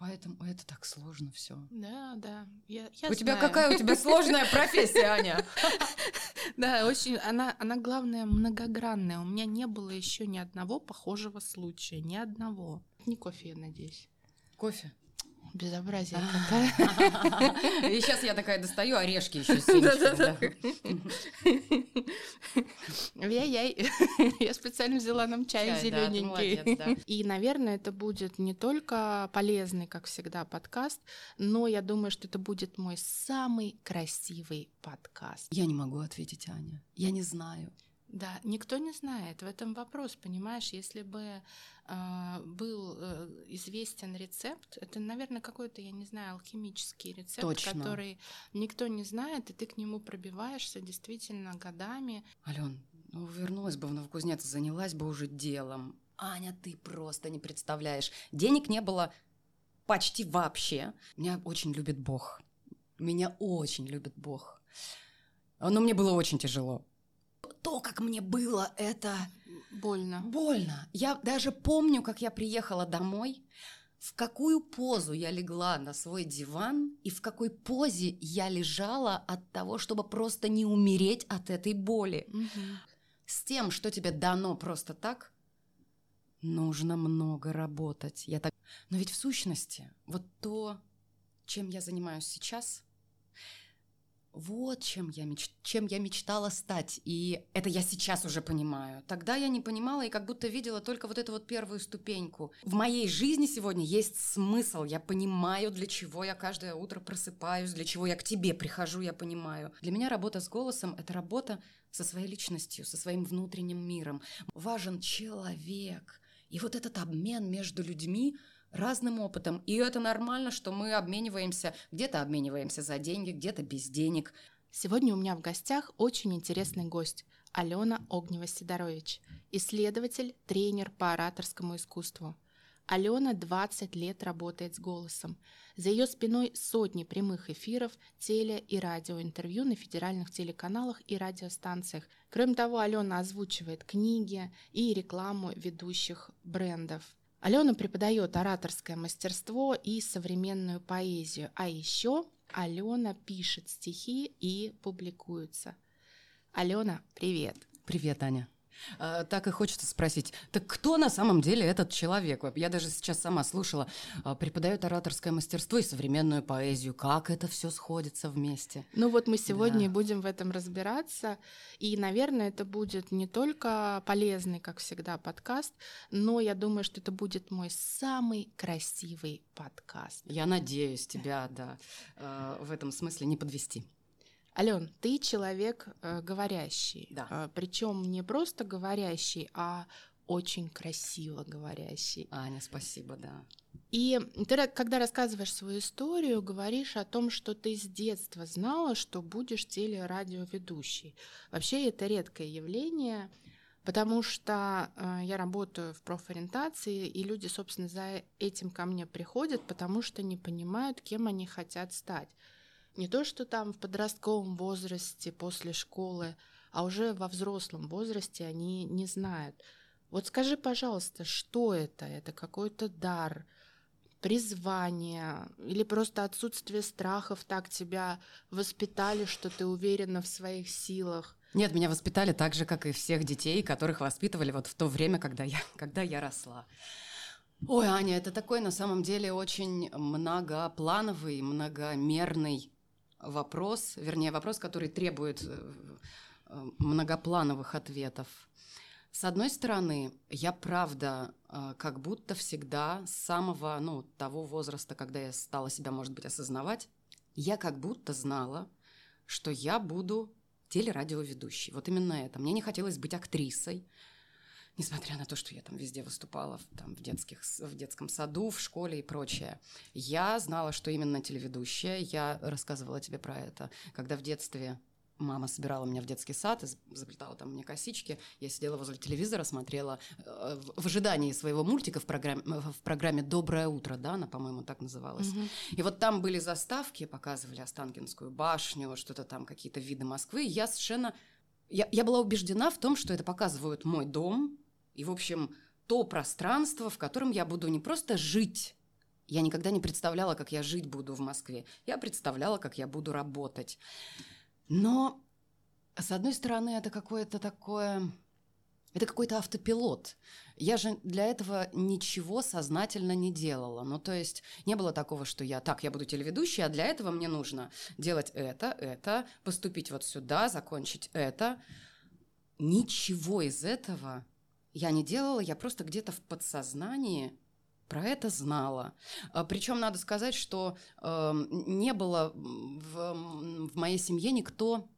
Поэтому это так сложно все. Да, да. Я, я у знаю. тебя какая у тебя сложная профессия, Аня? Да, очень. Она, она главное многогранная. У меня не было еще ни одного похожего случая, ни одного. Не кофе, я надеюсь. Кофе. Безобразие какая. И сейчас я такая достаю орешки еще с да. Яй-яй. Я специально взяла нам чай зелененький. И, наверное, это будет не только полезный, как всегда, подкаст, но я думаю, что это будет мой самый красивый подкаст. Я не могу ответить, Аня. Я не знаю. Да, никто не знает. В этом вопрос, понимаешь, если бы э, был э, известен рецепт, это, наверное, какой-то, я не знаю, алхимический рецепт, Точно. который никто не знает, и ты к нему пробиваешься действительно годами. Ален, ну вернулась бы в Новокузнец, занялась бы уже делом. Аня, ты просто не представляешь. Денег не было почти вообще. Меня очень любит Бог. Меня очень любит Бог. Но мне было очень тяжело. То, как мне было, это Больно. больно. Я даже помню, как я приехала домой, в какую позу я легла на свой диван и в какой позе я лежала от того, чтобы просто не умереть от этой боли Мгм. с тем, что тебе дано просто так, нужно много работать. Я так... Но ведь в сущности, вот то, чем я занимаюсь сейчас, вот чем я, меч... чем я мечтала стать. И это я сейчас уже понимаю. Тогда я не понимала и как будто видела только вот эту вот первую ступеньку. В моей жизни сегодня есть смысл. Я понимаю, для чего я каждое утро просыпаюсь, для чего я к тебе прихожу, я понимаю. Для меня работа с голосом – это работа со своей личностью, со своим внутренним миром. Важен человек. И вот этот обмен между людьми разным опытом. И это нормально, что мы обмениваемся, где-то обмениваемся за деньги, где-то без денег. Сегодня у меня в гостях очень интересный гость Алена Огнева-Сидорович, исследователь, тренер по ораторскому искусству. Алена 20 лет работает с голосом. За ее спиной сотни прямых эфиров, теле- и радиоинтервью на федеральных телеканалах и радиостанциях. Кроме того, Алена озвучивает книги и рекламу ведущих брендов. Алена преподает ораторское мастерство и современную поэзию, а еще Алена пишет стихи и публикуется. Алена, привет. Привет, Аня. А, так и хочется спросить, так кто на самом деле этот человек? Я даже сейчас сама слушала, а, преподает ораторское мастерство и современную поэзию. Как это все сходится вместе? Ну вот мы сегодня Да. и будем в этом разбираться. И, наверное, это будет не только полезный, как всегда, подкаст, но я думаю, что это будет мой самый красивый подкаст. Я надеюсь тебя, да, э, в этом смысле не подвести. Ален, ты человек э, говорящий. Да. Причем не просто говорящий, а очень красиво говорящий. Аня, спасибо, да. И ты, когда рассказываешь свою историю, говоришь о том, что ты с детства знала, что будешь телерадиоведущей. Вообще это редкое явление, потому что э, я работаю в профориентации, и люди, собственно, за этим ко мне приходят, потому что не понимают, кем они хотят стать. Не то, что там в подростковом возрасте, после школы, а уже во взрослом возрасте они не знают. Вот скажи, пожалуйста, что это? Это какой-то дар, призвание или просто отсутствие страхов так тебя воспитали, что ты уверена в своих силах? Нет, меня воспитали так же, как и всех детей, которых воспитывали вот в то время, когда я, когда я росла. Ой, Аня, это такой на самом деле очень многоплановый, многомерный вопрос, вернее, вопрос, который требует э, э, многоплановых ответов. С одной стороны, я правда э, как будто всегда с самого, ну, того возраста, когда я стала себя, может быть, осознавать, я как будто знала, что я буду телерадиоведущей. Вот именно это. Мне не хотелось быть актрисой, несмотря на то, что я там везде выступала, в- там, в, детских, в детском саду, в школе и прочее. Я знала, что именно телеведущая. Я рассказывала тебе про это, когда в детстве мама собирала меня в детский сад и заплетала там мне косички. Я сидела возле телевизора, смотрела э, в в ожидании своего мультика в программе, в программе «Доброе утро», да, она, по-моему, так называлась. И вот там были заставки, показывали Останкинскую башню, что-то там, какие-то виды Москвы. Я совершенно... Я, я была убеждена в том, что это показывают мой дом и, в общем, то пространство, в котором я буду не просто жить Я никогда не представляла, как я жить буду в Москве. Я представляла, как я буду работать. Но, с одной стороны, это какое-то такое... Это какой-то автопилот. Я же для этого ничего сознательно не делала. Ну, то есть не было такого, что я так, я буду телеведущей, а для этого мне нужно делать это, это, поступить вот сюда, закончить это. Ничего из этого я не делала, я просто где-то в подсознании про это знала. А, Причем надо сказать, что э, не было в, в моей семье никто,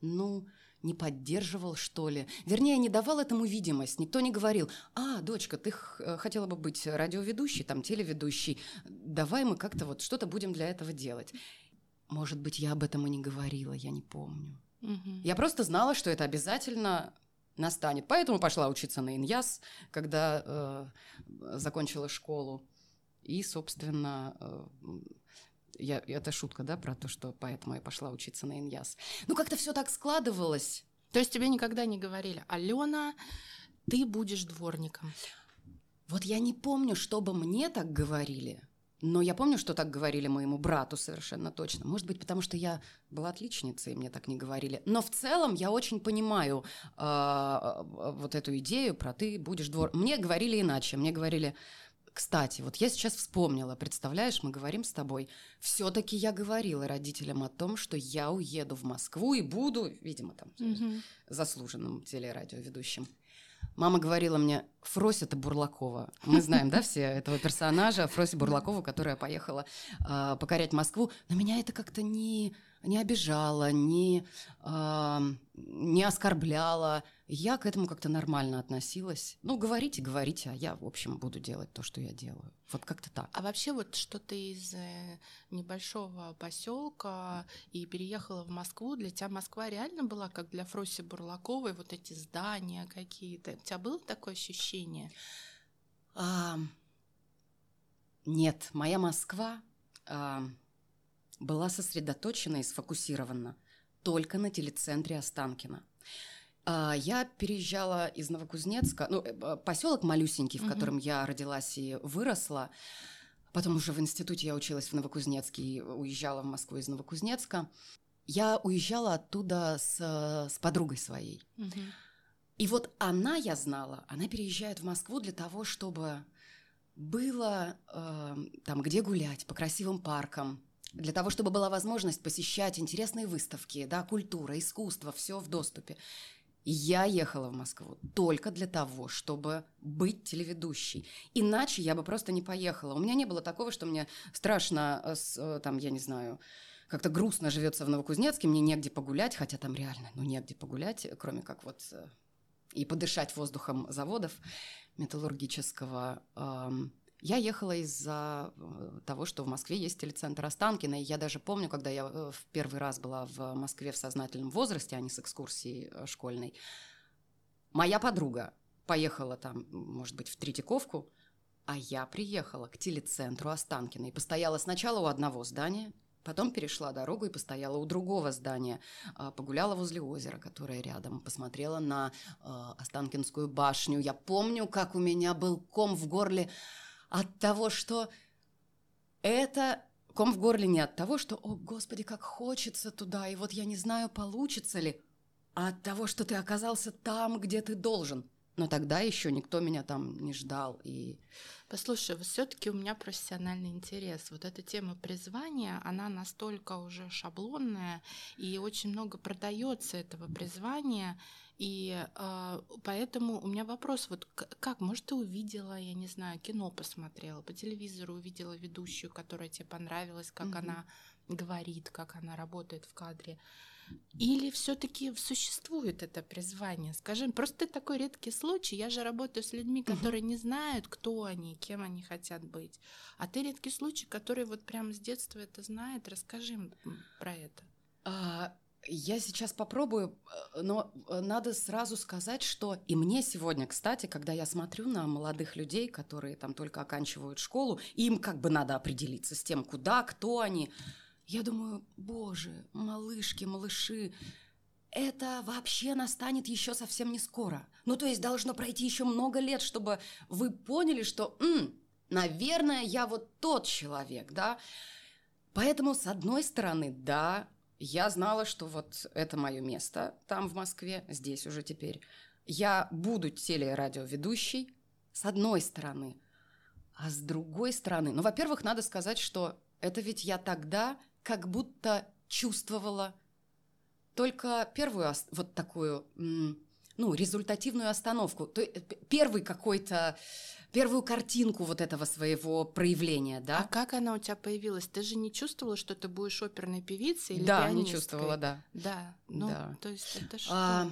ну, не поддерживал, что ли. Вернее, не давал этому видимость. Никто не говорил, а, дочка, ты х- хотела бы быть радиоведущей, там, телеведущей. Давай мы как-то вот что-то будем для этого делать. Может быть, я об этом и не говорила, я не помню. Мгм. Я просто знала, что это обязательно настанет. Поэтому пошла учиться на Иньяс, когда э, закончила школу. И, собственно, э, я, это шутка, да, про то, что поэтому я пошла учиться на Иньяс. Ну, как-то все так складывалось. То есть тебе никогда не говорили, Алена, ты будешь дворником. Вот я не помню, чтобы мне так говорили, но я помню, что так говорили моему брату совершенно точно. Может быть, потому что я была отличницей, и мне так не говорили. Но в целом я очень понимаю э, вот эту идею про ты будешь двор. Мне говорили иначе. Мне говорили, кстати, вот я сейчас вспомнила, представляешь, мы говорим с тобой. Все-таки я говорила родителям о том, что я уеду в Москву и буду, видимо, там Мгм. заслуженным телерадиоведущим. Мама говорила мне, Фрося это Бурлакова. Мы знаем, да, все этого персонажа, Фроси Бурлакову, которая поехала а, покорять Москву. Но меня это как-то не, не обижало, не, а, не оскорбляло. Я к этому как-то нормально относилась. Ну, говорите, говорите, а я, в общем, буду делать то, что я делаю. Вот как-то так. А вообще вот что ты из э, небольшого поселка и переехала в Москву, для тебя Москва реально была как для Фроси Бурлаковой, вот эти здания какие-то. У тебя было такое ощущение? А, нет, моя Москва а, была сосредоточена и сфокусирована только на телецентре Останкино. А, я переезжала из Новокузнецка, ну, поселок малюсенький, в котором я родилась и выросла. Потом уже в институте я училась в Новокузнецке и уезжала в Москву из Новокузнецка. Я уезжала оттуда с, с подругой своей. Мгм. И вот она, я знала, она переезжает в Москву для того, чтобы было э, там где гулять, по красивым паркам, для того, чтобы была возможность посещать интересные выставки, да, культура, искусство, все в доступе. Я ехала в Москву только для того, чтобы быть телеведущей. Иначе я бы просто не поехала. У меня не было такого, что мне страшно, э, э, там, я не знаю, как-то грустно живется в Новокузнецке, мне негде погулять, хотя там реально, ну, негде погулять, кроме как вот э, и подышать воздухом заводов металлургического. Я ехала из-за э, того, что в Москве есть телецентр Останкино, и я даже помню, когда я э, в первый раз была в Москве в сознательном возрасте, а не с экскурсией э, школьной, моя подруга поехала там, может быть, в Третьяковку, а я приехала к телецентру Останкино и постояла сначала у одного здания, потом перешла дорогу и постояла у другого здания, а, погуляла возле озера, которое рядом, посмотрела на а, Останкинскую башню. Я помню, как у меня был ком в горле от того, что это ком в горле не от того, что, о, господи, как хочется туда, и вот я не знаю, получится ли, а от того, что ты оказался там, где ты должен. Но тогда еще никто меня там не ждал. И Послушай, все-таки у меня профессиональный интерес. Вот эта тема призвания, она настолько уже шаблонная, и очень много продается этого призвания. И э, поэтому у меня вопрос, вот как, может, ты увидела, я не знаю, кино посмотрела, по телевизору увидела ведущую, которая тебе понравилась, как Мгм. она говорит, как она работает в кадре. Или все-таки существует это призвание? Скажи, просто такой редкий случай. Я же работаю с людьми, которые не знают, кто они, кем они хотят быть. А ты редкий случай, который вот прямо с детства это знает. Расскажи им про это. А, Я сейчас попробую, э, но э, надо сразу сказать, что и мне сегодня, кстати, когда я смотрю на молодых людей, которые там только оканчивают школу, им как бы надо определиться с тем, куда, кто они, я думаю, боже, малышки, малыши, это вообще настанет еще совсем не скоро. Ну, то есть должно пройти еще много лет, чтобы вы поняли, что «М, наверное, я вот тот человек, да. Поэтому, с одной стороны, да, я знала, что вот это мое место там, в Москве, здесь уже теперь. Я буду телерадиоведущей, с одной стороны. А с другой стороны, ну, во-первых, надо сказать, что это ведь я тогда как будто чувствовала только первую вот такую, ну, результативную остановку. То, первый какой-то первую картинку вот этого своего проявления, да. А как она у тебя появилась? Ты же не чувствовала, что ты будешь оперной певицей или Да, не чувствовала, да. Да, ну, да. то есть это что? А,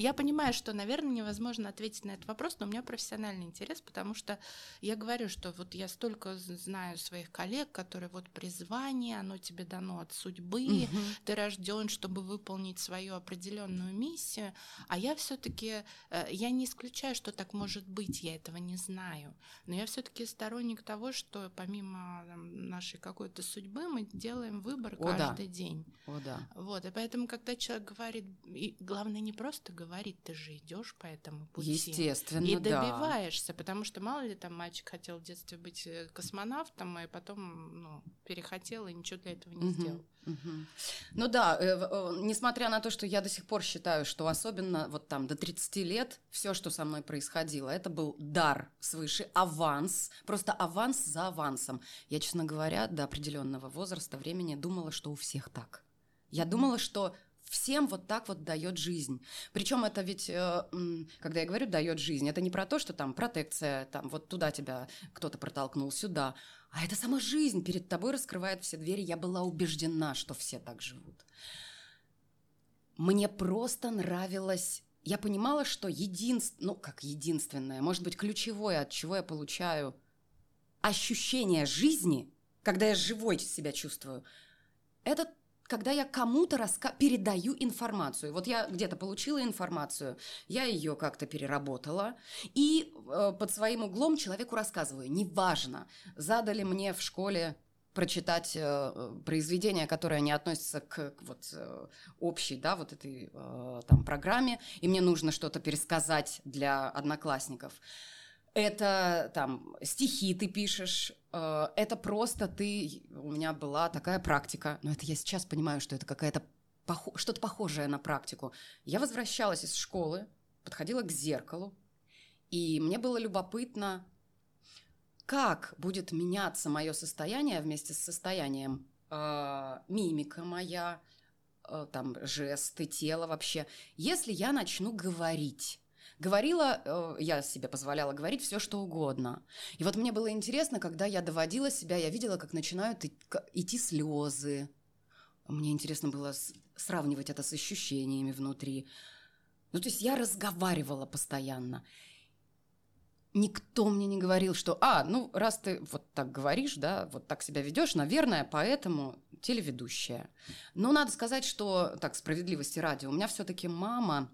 я понимаю, что, наверное, невозможно ответить на этот вопрос, но у меня профессиональный интерес, потому что я говорю, что вот я столько знаю своих коллег, которые вот призвание, оно тебе дано от судьбы, угу. ты рожден, чтобы выполнить свою определенную миссию, а я все-таки, э, я не исключаю, что так может быть, я этого не знаю, но я все-таки сторонник того, что помимо нашей какой-то судьбы мы делаем выбор О, каждый да. день. О, да. Вот, и поэтому, когда человек говорит, и главное не просто говорить, говорить, ты же идешь по этому пути. Естественно, И добиваешься, да. потому что мало ли там мальчик хотел в детстве быть э, космонавтом, и потом ну, перехотел и ничего для этого не угу, сделал. Угу. Ну да, э, э, несмотря на то, что я до сих пор считаю, что особенно вот там до 30 лет все, что со мной происходило, это был дар свыше, аванс, просто аванс за авансом. Я, честно говоря, до определенного возраста, времени думала, что у всех так. Я думала, что всем вот так вот дает жизнь. Причем это ведь, э, когда я говорю дает жизнь, это не про то, что там протекция, там вот туда тебя кто-то протолкнул, сюда, а это сама жизнь перед тобой раскрывает все двери. Я была убеждена, что все так живут. Мне просто нравилось я понимала, что единственное, ну как единственное, может быть ключевое, от чего я получаю ощущение жизни, когда я живой себя чувствую, это когда я кому-то раска... передаю информацию. Вот я где-то получила информацию, я ее как-то переработала, и э, под своим углом человеку рассказываю. Неважно, задали мне в школе прочитать э, произведение, которое не относится к, к вот э, общей, да, вот этой э, там программе, и мне нужно что-то пересказать для одноклассников это там стихи ты пишешь, э, это просто ты, у меня была такая практика, но это я сейчас понимаю, что это какая-то пох... что-то похожее на практику. Я возвращалась из школы, подходила к зеркалу, и мне было любопытно, как будет меняться мое состояние вместе с состоянием э, мимика моя, э, там жесты, тело вообще, если я начну говорить Говорила, э, я себе позволяла говорить все, что угодно. И вот мне было интересно, когда я доводила себя, я видела, как начинают идти слезы. Мне интересно было сравнивать это с ощущениями внутри. Ну, то есть я разговаривала постоянно. Никто мне не говорил, что, а, ну, раз ты вот так говоришь, да, вот так себя ведешь, наверное, поэтому телеведущая. Но надо сказать, что, так, справедливости ради, у меня все-таки мама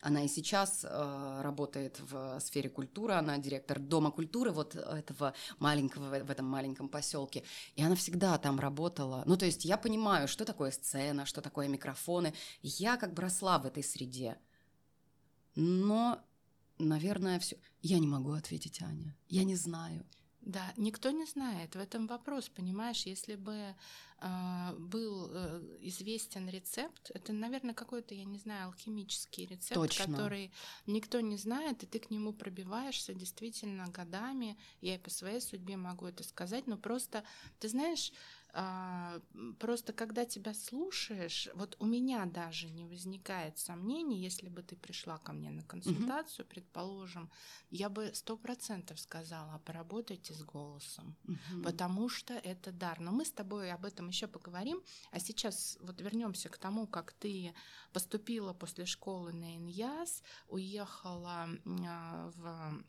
она и сейчас э, работает в сфере культуры, она директор Дома культуры вот этого маленького, в этом маленьком поселке. И она всегда там работала. Ну, то есть я понимаю, что такое сцена, что такое микрофоны. Я как бы росла в этой среде. Но, наверное, все. Я не могу ответить, Аня. Я не знаю. Да, никто не знает. В этом вопрос, понимаешь, если бы э, был э, известен рецепт, это, наверное, какой-то, я не знаю, алхимический рецепт, Точно. который никто не знает, и ты к нему пробиваешься действительно годами. Я и по своей судьбе могу это сказать, но просто, ты знаешь, просто когда тебя слушаешь, вот у меня даже не возникает сомнений, если бы ты пришла ко мне на консультацию, угу. предположим, я бы сто процентов сказала, поработайте с голосом, угу. потому что это дар. Но мы с тобой об этом еще поговорим. А сейчас вот вернемся к тому, как ты поступила после школы на ИНЯС, уехала а, в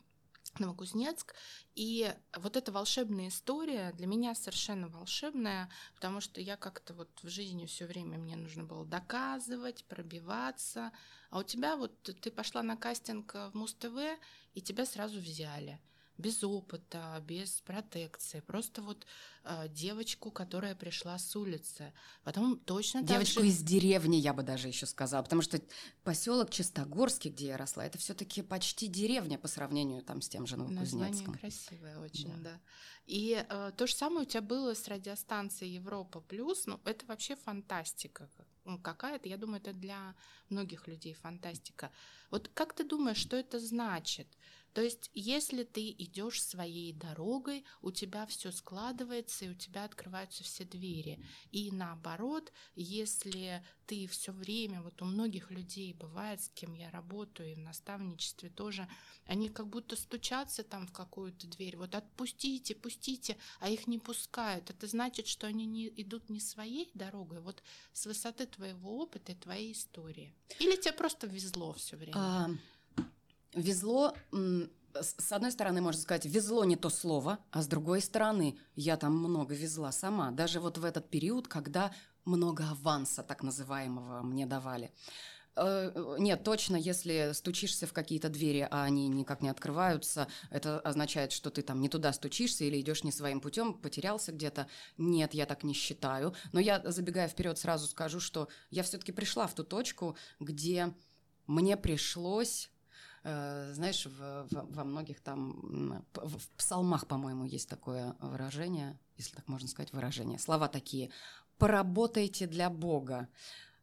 Новокузнецк. И вот эта волшебная история для меня совершенно волшебная, потому что я как-то вот в жизни все время мне нужно было доказывать, пробиваться. А у тебя вот ты пошла на кастинг в Муз-ТВ, и тебя сразу взяли. Без опыта, без протекции. Просто вот э, девочку, которая пришла с улицы. Потом точно Девочку так же... из деревни, я бы даже еще сказала. Потому что поселок Чистогорский, где я росла, это все-таки почти деревня по сравнению там с тем же Новокузнецком. Название красивое очень, да. да. И э, то же самое у тебя было с радиостанцией Европа Плюс. Ну, это вообще фантастика ну, какая-то. Я думаю, это для многих людей фантастика. Вот как ты думаешь, что это значит? То есть, если ты идешь своей дорогой, у тебя все складывается, и у тебя открываются все двери. И наоборот, если ты все время, вот у многих людей бывает, с кем я работаю, и в наставничестве тоже, они как будто стучатся там в какую-то дверь, вот отпустите, пустите, а их не пускают. Это значит, что они не идут не своей дорогой, вот с высоты твоего опыта и твоей истории. Или тебе просто везло все время? А, Везло, с одной стороны, можно сказать, везло не то слово, а с другой стороны, я там много везла сама. Даже вот в этот период, когда много аванса так называемого мне давали. Э, нет, точно, если стучишься в какие-то двери, а они никак не открываются, это означает, что ты там не туда стучишься или идешь не своим путем, потерялся где-то. Нет, я так не считаю. Но я, забегая вперед, сразу скажу, что я все-таки пришла в ту точку, где мне пришлось знаешь, в, в, во многих там, в, в псалмах, по-моему, есть такое выражение, если так можно сказать, выражение, слова такие, поработайте для Бога,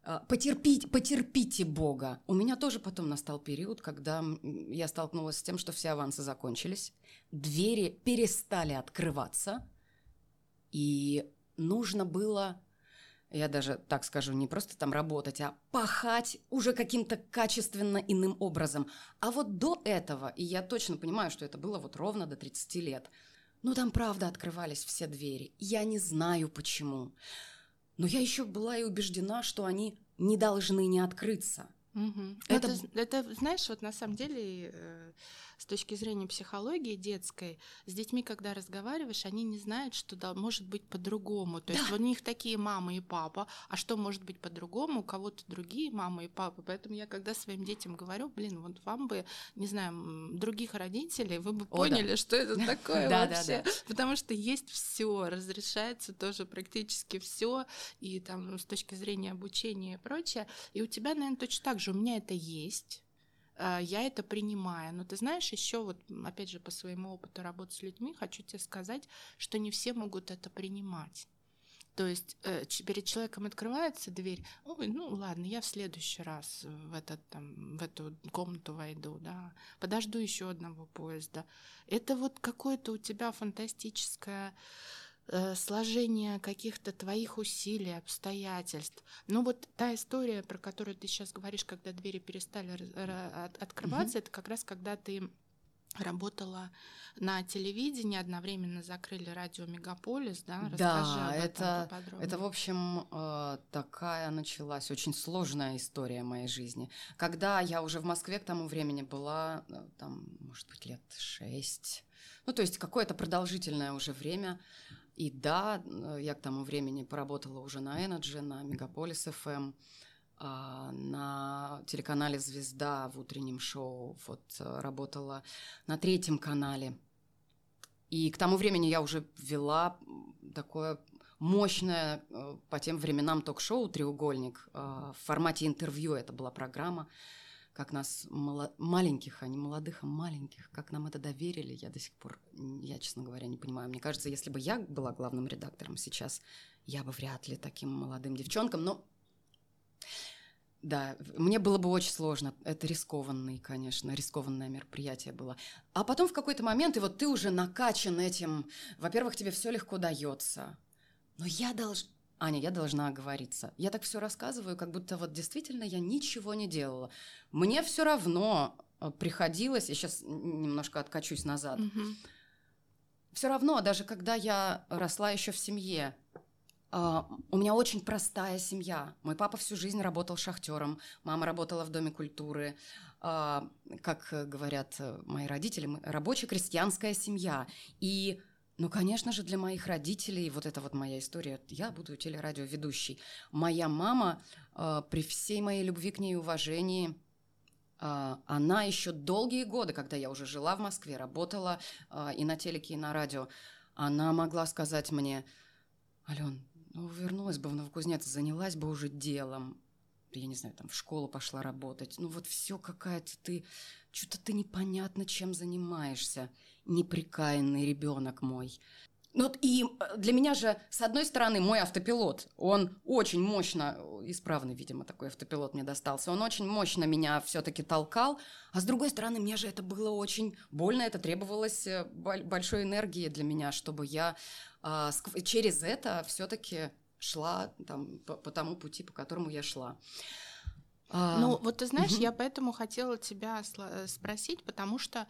э, потерпите, потерпите Бога. У меня тоже потом настал период, когда я столкнулась с тем, что все авансы закончились, двери перестали открываться, и нужно было я даже так скажу, не просто там работать, а пахать уже каким-то качественно иным образом. А вот до этого, и я точно понимаю, что это было вот ровно до 30 лет, ну там правда открывались все двери. Я не знаю почему. Но я еще была и убеждена, что они не должны не открыться. Угу. Это... Это, это, знаешь, вот на самом деле э, с точки зрения психологии детской, с детьми, когда разговариваешь, они не знают, что да, может быть по-другому. То да. есть у них такие мама и папа, а что может быть по-другому, у кого-то другие мамы и папы. Поэтому я когда своим детям говорю, блин, вот вам бы, не знаю, других родителей, вы бы поняли, да. что это такое вообще. Потому что есть все, разрешается тоже практически все, и там с точки зрения обучения и прочее. И у тебя, наверное, точно так же. У меня это есть я это принимаю. Но ты знаешь, еще вот, опять же, по своему опыту работы с людьми, хочу тебе сказать, что не все могут это принимать. То есть э, перед человеком открывается дверь, ой, ну ладно, я в следующий раз в, этот, там, в эту комнату войду, да, подожду еще одного поезда. Это вот какое-то у тебя фантастическое Э, сложение каких-то твоих усилий, обстоятельств. Ну вот та история, про которую ты сейчас говоришь, когда двери перестали открываться, mm-hmm. это как раз когда ты работала на телевидении, одновременно закрыли радио Мегаполис, да? Расскажи да, это, это, в общем, э, такая началась очень сложная история моей жизни. Когда я уже в Москве к тому времени была, э, там, может быть, лет шесть, ну, то есть какое-то продолжительное уже время, и да, э, я к тому времени поработала уже на Energy, на Мегаполис FM, а, на телеканале «Звезда» в утреннем шоу, вот э, работала на третьем канале. И к тому времени я уже вела такое мощное э, по тем временам ток-шоу «Треугольник» в формате интервью. Это была программа как нас маленьких, а не молодых, а маленьких, как нам это доверили, я до сих пор, я, честно говоря, не понимаю. Мне кажется, если бы я была главным редактором сейчас, я бы вряд ли таким молодым девчонкам, но да, мне было бы очень сложно. Это рискованный, конечно, рискованное мероприятие было. А потом в какой-то момент, и вот ты уже накачан этим, во-первых, тебе все легко дается. Но я должна Аня, я должна оговориться. Я так все рассказываю, как будто вот действительно я ничего не делала. Мне все равно э, приходилось, я сейчас немножко откачусь назад. Угу. Все равно, даже когда я росла еще в семье, Uh, у меня очень простая семья. Мой папа всю жизнь работал шахтером, мама работала в Доме культуры. Uh, как говорят мои родители, мы рабочая крестьянская семья. И ну, конечно же, для моих родителей, вот это вот моя история, я буду телерадиоведущей. Моя мама, э, при всей моей любви к ней и уважении, э, она еще долгие годы, когда я уже жила в Москве, работала а, и на телеке, и на радио, она могла сказать мне, Ален, ну, вернулась бы в Новокузнец, занялась бы уже делом, я не знаю, там в школу пошла работать. Ну вот все какая-то ты, что-то ты непонятно чем занимаешься. Неприкаянный ребенок мой. Ну, вот и э, для меня же, с одной стороны, мой автопилот, он очень мощно, исправный, видимо, такой автопилот мне достался, он очень мощно меня все-таки толкал, а с другой стороны, мне же это было очень больно, это требовалось э, большой энергии для меня, чтобы я а, через это все-таки шла там, по, по тому пути, по которому я шла. А, ну, вот ты знаешь, угу. я поэтому хотела тебя э, спросить, потому что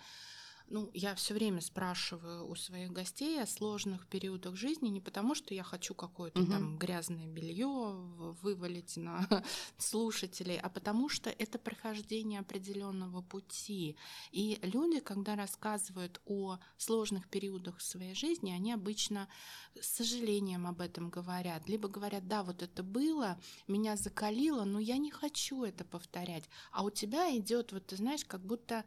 ну, я все время спрашиваю у своих гостей о сложных периодах жизни, не потому что я хочу какое-то угу. там грязное белье вывалить на слушателей, а потому что это прохождение определенного пути. И люди, когда рассказывают о сложных периодах своей жизни, они обычно с сожалением об этом говорят. Либо говорят, да, вот это было, меня закалило, но я не хочу это повторять. А у тебя идет, вот ты знаешь, как будто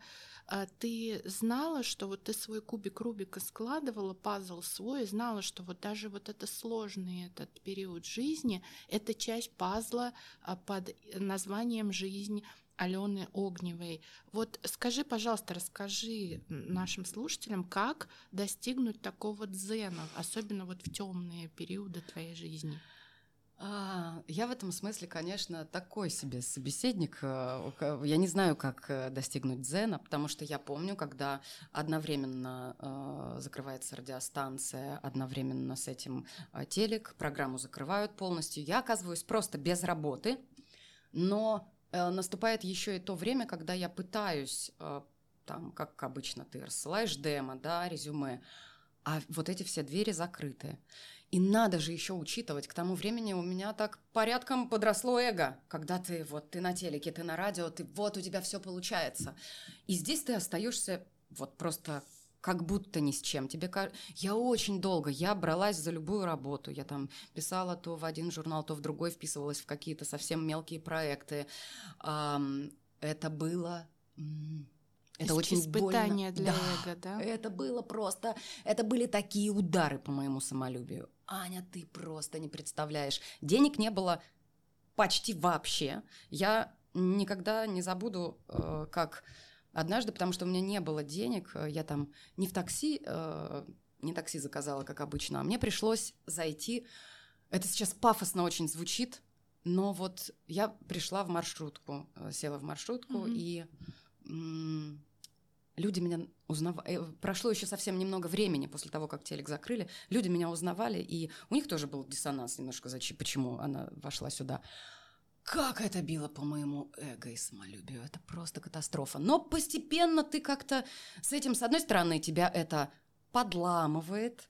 э, ты знал, знала, что вот ты свой кубик Рубика складывала, пазл свой, и знала, что вот даже вот это сложный этот период жизни, это часть пазла а, под названием «Жизнь», Алены Огневой. Вот скажи, пожалуйста, расскажи нашим слушателям, как достигнуть такого дзена, особенно вот в темные периоды твоей жизни. А, я в этом смысле, конечно, такой себе собеседник. Э, я не знаю, как э, достигнуть дзена, потому что я помню, когда одновременно э, закрывается радиостанция, одновременно с этим телек, программу закрывают полностью. Я оказываюсь просто без работы, но наступает еще и то время, когда я пытаюсь, там, как обычно, ты рассылаешь демо, да, резюме, а вот эти все двери закрыты. И надо же еще учитывать, к тому времени у меня так порядком подросло эго, когда ты вот ты на телеке, ты на радио, ты вот у тебя все получается. И здесь ты остаешься вот просто как будто ни с чем. Тебе Я очень долго, я бралась за любую работу. Я там писала то в один журнал, то в другой, вписывалась в какие-то совсем мелкие проекты. Это было это очень испытание больно. для да, эго, да? Это было просто, это были такие удары по моему самолюбию. Аня, ты просто не представляешь. Денег не было почти вообще. Я никогда не забуду, э, как однажды, потому что у меня не было денег, э, я там не в такси, э, не такси заказала, как обычно, а мне пришлось зайти. Это сейчас пафосно очень звучит, но вот я пришла в маршрутку, села в маршрутку mm-hmm. и люди меня узнавали. Э, прошло еще совсем немного времени после того, как телек закрыли. Люди меня узнавали, и у них тоже был диссонанс немножко, зачем, почему она вошла сюда. Как это било по моему эго и самолюбию. Это просто катастрофа. Но постепенно ты как-то с этим, с одной стороны, тебя это подламывает,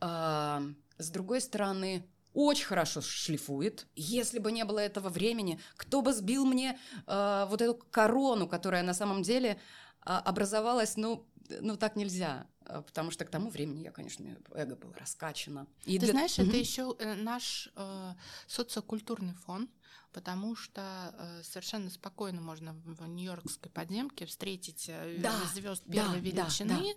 а, с другой стороны, очень хорошо шлифует. Если бы не было этого времени, кто бы сбил мне э, вот эту корону, которая на самом деле образовалась, ну, ну так нельзя, а, потому что к тому времени я, конечно, эго было раскачано. И Ты для... знаешь, mm-hmm. это еще э, наш э, социокультурный фон, потому что э, совершенно спокойно можно в Нью-Йоркской подземке встретить э, да, звезд первой да, величины, да, да.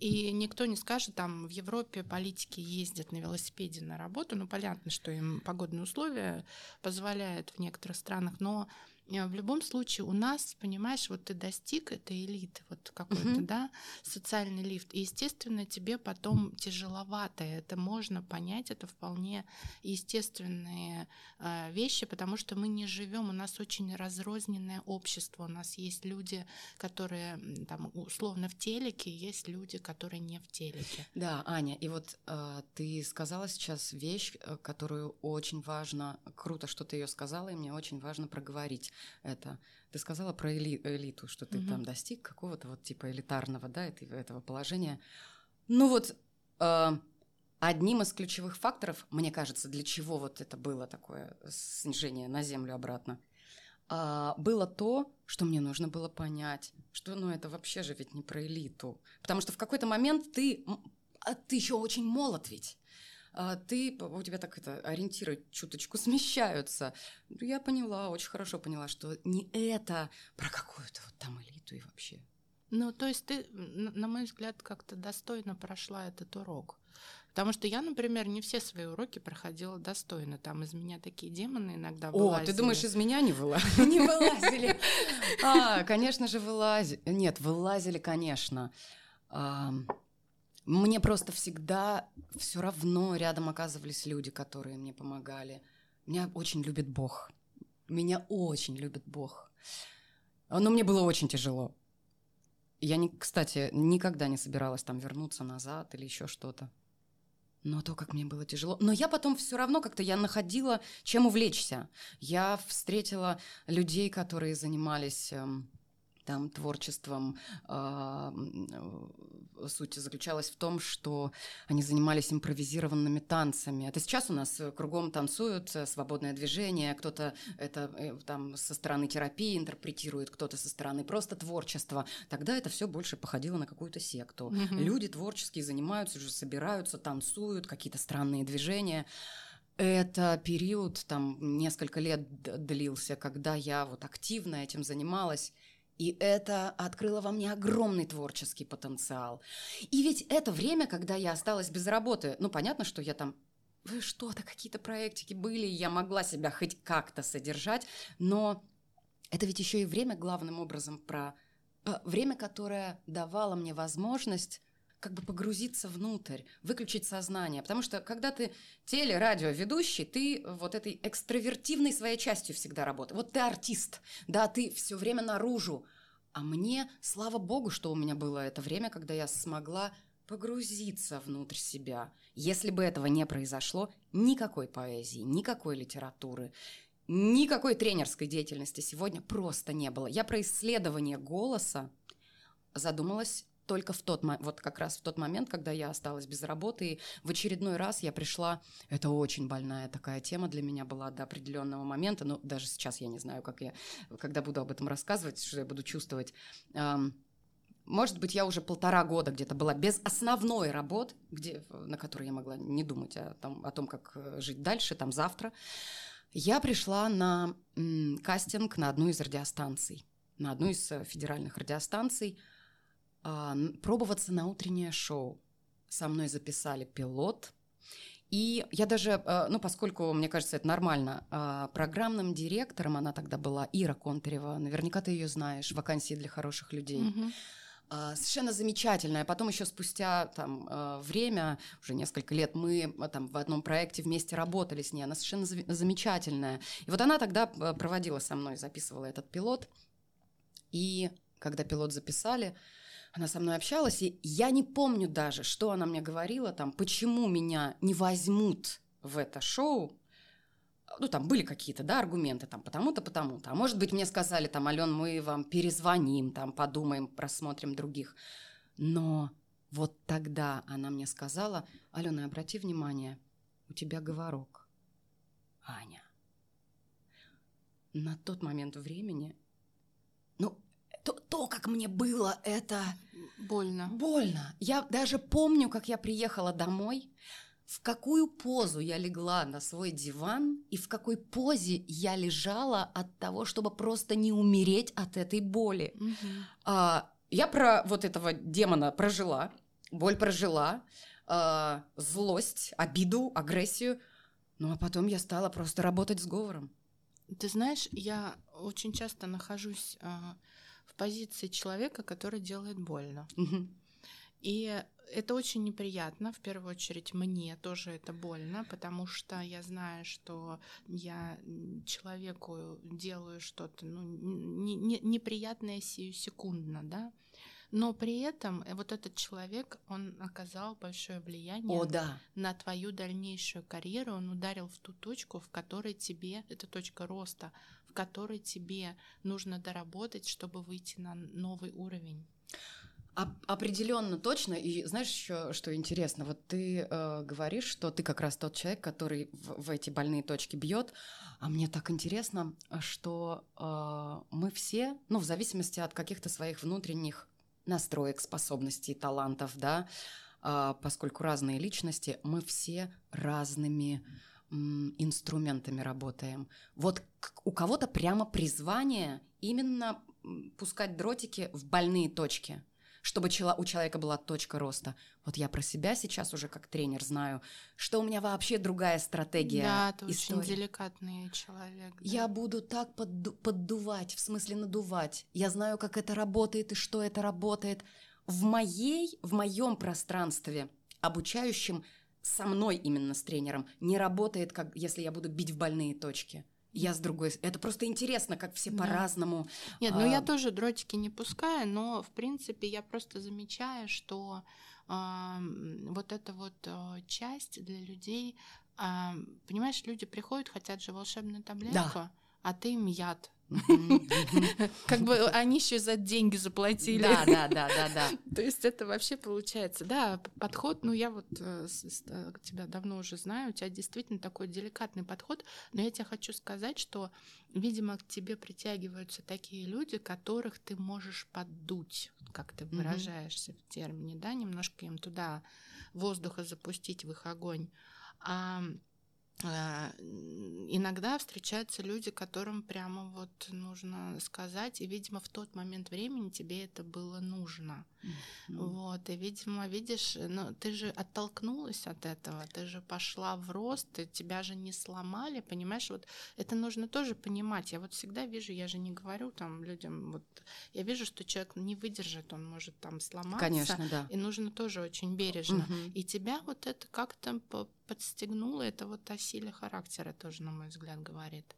и никто не скажет, там в Европе политики ездят на велосипеде на работу, ну понятно, что им погодные условия позволяют в некоторых странах, но в любом случае у нас, понимаешь, вот ты достиг этой элиты, вот какой-то, uh-huh. да, социальный лифт, и, естественно, тебе потом тяжеловато, это можно понять, это вполне естественные э, вещи, потому что мы не живем, у нас очень разрозненное общество, у нас есть люди, которые там условно в телеке, есть люди, которые не в телеке. Да, Аня, и вот э, ты сказала сейчас вещь, э, которую очень важно, круто, что ты ее сказала, и мне очень важно проговорить это. Ты сказала про эли, элиту, что ты угу. там достиг какого-то вот типа элитарного, да, этого положения. Ну вот э, одним из ключевых факторов, мне кажется, для чего вот это было такое снижение на землю обратно, э, было то, что мне нужно было понять, что ну это вообще же ведь не про элиту, потому что в какой-то момент ты, а ты еще очень молод ведь а, ты, у тебя так это, ориентиры чуточку смещаются. Я поняла, очень хорошо поняла, что не это про какую-то вот там элиту и вообще. Ну, то есть ты, на мой взгляд, как-то достойно прошла этот урок. Потому что я, например, не все свои уроки проходила достойно. Там из меня такие демоны иногда вылазили. О, ты думаешь, из меня не вылазили? Не вылазили. А, конечно же, вылазили. Нет, вылазили, конечно. Мне просто всегда все равно рядом оказывались люди, которые мне помогали. Меня очень любит Бог. Меня очень любит Бог. Но мне было очень тяжело. Я, не, кстати, никогда не собиралась там вернуться назад или еще что-то. Но то, как мне было тяжело. Но я потом все равно как-то я находила, чем увлечься. Я встретила людей, которые занимались эм, там творчеством. Э, суть заключалась в том, что они занимались импровизированными танцами. Это сейчас у нас кругом танцуют э, свободное движение, кто-то это э, там со стороны терапии интерпретирует, кто-то со стороны просто творчества. Тогда это все больше походило на какую-то секту. Mm-hmm. Люди творческие занимаются, уже собираются, танцуют, какие-то странные движения. Это период, там, несколько лет длился, когда я вот активно этим занималась. И это открыло во мне огромный творческий потенциал. И ведь это время, когда я осталась без работы. Ну, понятно, что я там что-то, какие-то проектики были, я могла себя хоть как-то содержать, но это ведь еще и время главным образом про э, время, которое давало мне возможность как бы погрузиться внутрь, выключить сознание. Потому что когда ты телерадиоведущий, ты вот этой экстравертивной своей частью всегда работаешь. Вот ты артист, да, ты все время наружу. А мне, слава богу, что у меня было это время, когда я смогла погрузиться внутрь себя. Если бы этого не произошло, никакой поэзии, никакой литературы, никакой тренерской деятельности сегодня просто не было. Я про исследование голоса задумалась только в тот вот как раз в тот момент, когда я осталась без работы, и в очередной раз я пришла, это очень больная такая тема для меня была до определенного момента, но даже сейчас я не знаю, как я, когда буду об этом рассказывать, что я буду чувствовать. Может быть, я уже полтора года где-то была без основной работы, где, на которой я могла не думать о том, о том, как э, жить дальше, там завтра. Я пришла на м, кастинг на одну из радиостанций, на одну из э, федеральных радиостанций – а, пробоваться на утреннее шоу. Со мной записали пилот. И я даже, а, ну, поскольку, мне кажется, это нормально, а, программным директором она тогда была Ира Контарева. Наверняка ты ее знаешь, вакансии для хороших людей. Mm-hmm. Совершенно замечательная. Потом еще спустя там, время, уже несколько лет, мы там, в одном проекте вместе работали с ней. Она совершенно замечательная. И вот она тогда проводила со мной, записывала этот пилот. И когда пилот записали, она со мной общалась, и я не помню даже, что она мне говорила, там, почему меня не возьмут в это шоу. Ну, там были какие-то, да, аргументы, там, потому-то, потому-то. А может быть, мне сказали, там, Ален, мы вам перезвоним, там, подумаем, просмотрим других. Но вот тогда она мне сказала, Алена, обрати внимание, у тебя говорок. Аня. На тот момент времени, ну, то, то, как мне было это... Больно. Больно. Я даже помню, как я приехала домой, в какую позу я легла на свой диван и в какой позе я лежала от того, чтобы просто не умереть от этой боли. Угу. А, я про вот этого демона прожила, боль прожила, а, злость, обиду, агрессию. Ну а потом я стала просто работать с говором. Ты знаешь, я очень часто нахожусь а, в позиции человека, который делает больно. Угу. И это очень неприятно, в первую очередь мне тоже это больно, потому что я знаю, что я человеку делаю что-то ну, не, не, неприятное сию секундно, да, но при этом э, вот этот человек, он оказал большое влияние О, да. на твою дальнейшую карьеру, он ударил в ту точку, в которой тебе, это точка роста, в которой тебе нужно доработать, чтобы выйти на новый уровень. Определенно точно. И знаешь еще, что интересно? Вот ты э, говоришь, что ты как раз тот человек, который в, в эти больные точки бьет. А мне так интересно, что э, мы все, ну, в зависимости от каких-то своих внутренних настроек, способностей, талантов, да, а, поскольку разные личности, мы все разными инструментами работаем. Вот у кого-то прямо призвание именно пускать дротики в больные точки – чтобы у человека была точка роста. Вот я про себя сейчас уже как тренер знаю, что у меня вообще другая стратегия. Да, ты истории. очень деликатный человек. Да. Я буду так подду поддувать, в смысле надувать. Я знаю, как это работает и что это работает. В моей, в моем пространстве обучающим со мной именно с тренером не работает, как если я буду бить в больные точки я с другой. Это просто интересно, как все да. по-разному. Нет, ну я тоже дротики не пускаю, но в принципе я просто замечаю, что э, вот эта вот э, часть для людей, э, понимаешь, люди приходят, хотят же волшебную таблетку, да. а ты им яд как бы они еще за деньги заплатили. Да, да, да, да, да. То есть это вообще получается. Да, подход, ну я вот э, тебя давно уже знаю, у тебя действительно такой деликатный подход, но я тебе хочу сказать, что, видимо, к тебе притягиваются такие люди, которых ты можешь поддуть, как ты выражаешься в термине, да, немножко им туда воздуха запустить в их огонь. А Э, иногда встречаются люди, которым прямо вот нужно сказать, и, видимо, в тот момент времени тебе это было нужно. Mm-hmm. Вот, и, видимо, видишь, ну, ты же оттолкнулась от этого, ты же пошла в рост, ты, тебя же не сломали, понимаешь, вот это нужно тоже понимать. Я вот всегда вижу, я же не говорю там людям, вот я вижу, что человек не выдержит, он может там сломаться. Конечно, да. И нужно тоже очень бережно. Mm-hmm. И тебя вот это как-то подстегнуло, это вот о силе характера тоже, на мой взгляд, говорит.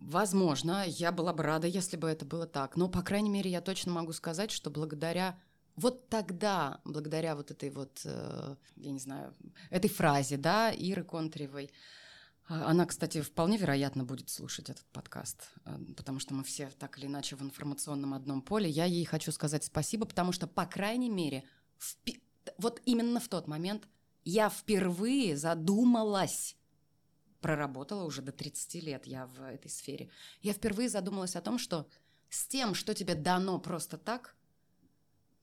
Возможно, я была бы рада, если бы это было так. Но, по крайней мере, я точно могу сказать, что благодаря вот тогда, благодаря вот этой вот, э, я не знаю, этой фразе, да, Иры Контревой, а, она, кстати, вполне вероятно будет слушать этот подкаст, э, потому что мы все так или иначе в информационном одном поле. Я ей хочу сказать спасибо, потому что, по крайней мере, в, вот именно в тот момент я впервые задумалась, проработала уже до 30 лет я в этой сфере, я впервые задумалась о том, что с тем, что тебе дано просто так,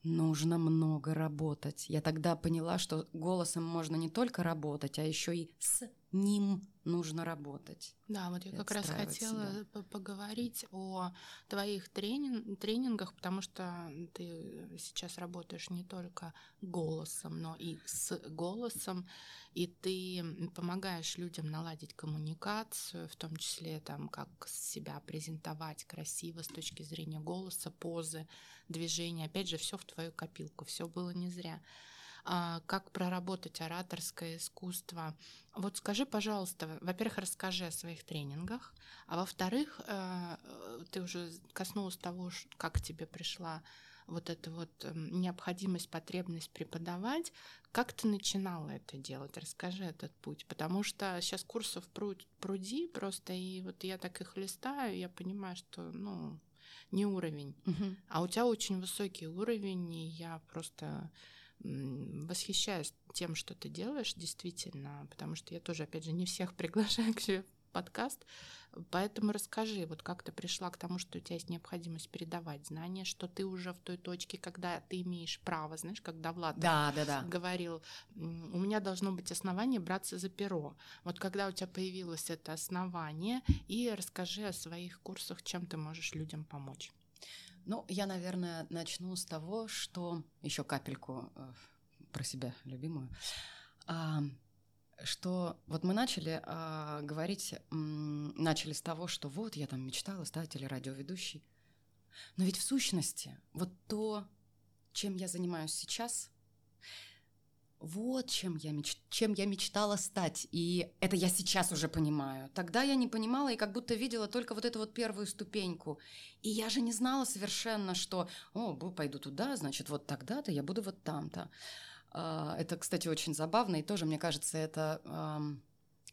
нужно много работать. Я тогда поняла, что голосом можно не только работать, а еще и с ним нужно работать. Да, вот я как раз хотела себя. поговорить о твоих тренинг, тренингах, потому что ты сейчас работаешь не только голосом, но и с голосом, и ты помогаешь людям наладить коммуникацию, в том числе там, как себя презентовать красиво с точки зрения голоса, позы, движения. Опять же, все в твою копилку, все было не зря. А, как проработать ораторское искусство. Вот скажи, пожалуйста, во-первых, расскажи о своих тренингах, а во-вторых, э, ты уже коснулась того, как тебе пришла вот эта вот эм, необходимость, потребность преподавать. Как ты начинала это делать? Расскажи этот путь, потому что сейчас курсов пруд, пруди просто, и вот я так их листаю, я понимаю, что, ну, не уровень. Угу. А у тебя очень высокий уровень, и я просто восхищаюсь тем, что ты делаешь, действительно, потому что я тоже, опять же, не всех приглашаю к себе в подкаст, поэтому расскажи, вот как ты пришла к тому, что у тебя есть необходимость передавать знания, что ты уже в той точке, когда ты имеешь право, знаешь, когда Влад да, да, да. говорил, у меня должно быть основание браться за перо. Вот когда у тебя появилось это основание, и расскажи о своих курсах, чем ты можешь людям помочь. Ну, я, наверное, начну с того, что еще капельку э, про себя любимую. А, что вот мы начали а, говорить, начали с того, что вот я там мечтала стать или радиоведущей. Но ведь в сущности вот то, чем я занимаюсь сейчас, вот чем я, меч... чем я мечтала стать. И это я сейчас уже понимаю. Тогда я не понимала и как будто видела только вот эту вот первую ступеньку. И я же не знала совершенно, что, о, пойду туда, значит, вот тогда-то я буду вот там-то. А, это, кстати, очень забавно, и тоже, мне кажется, это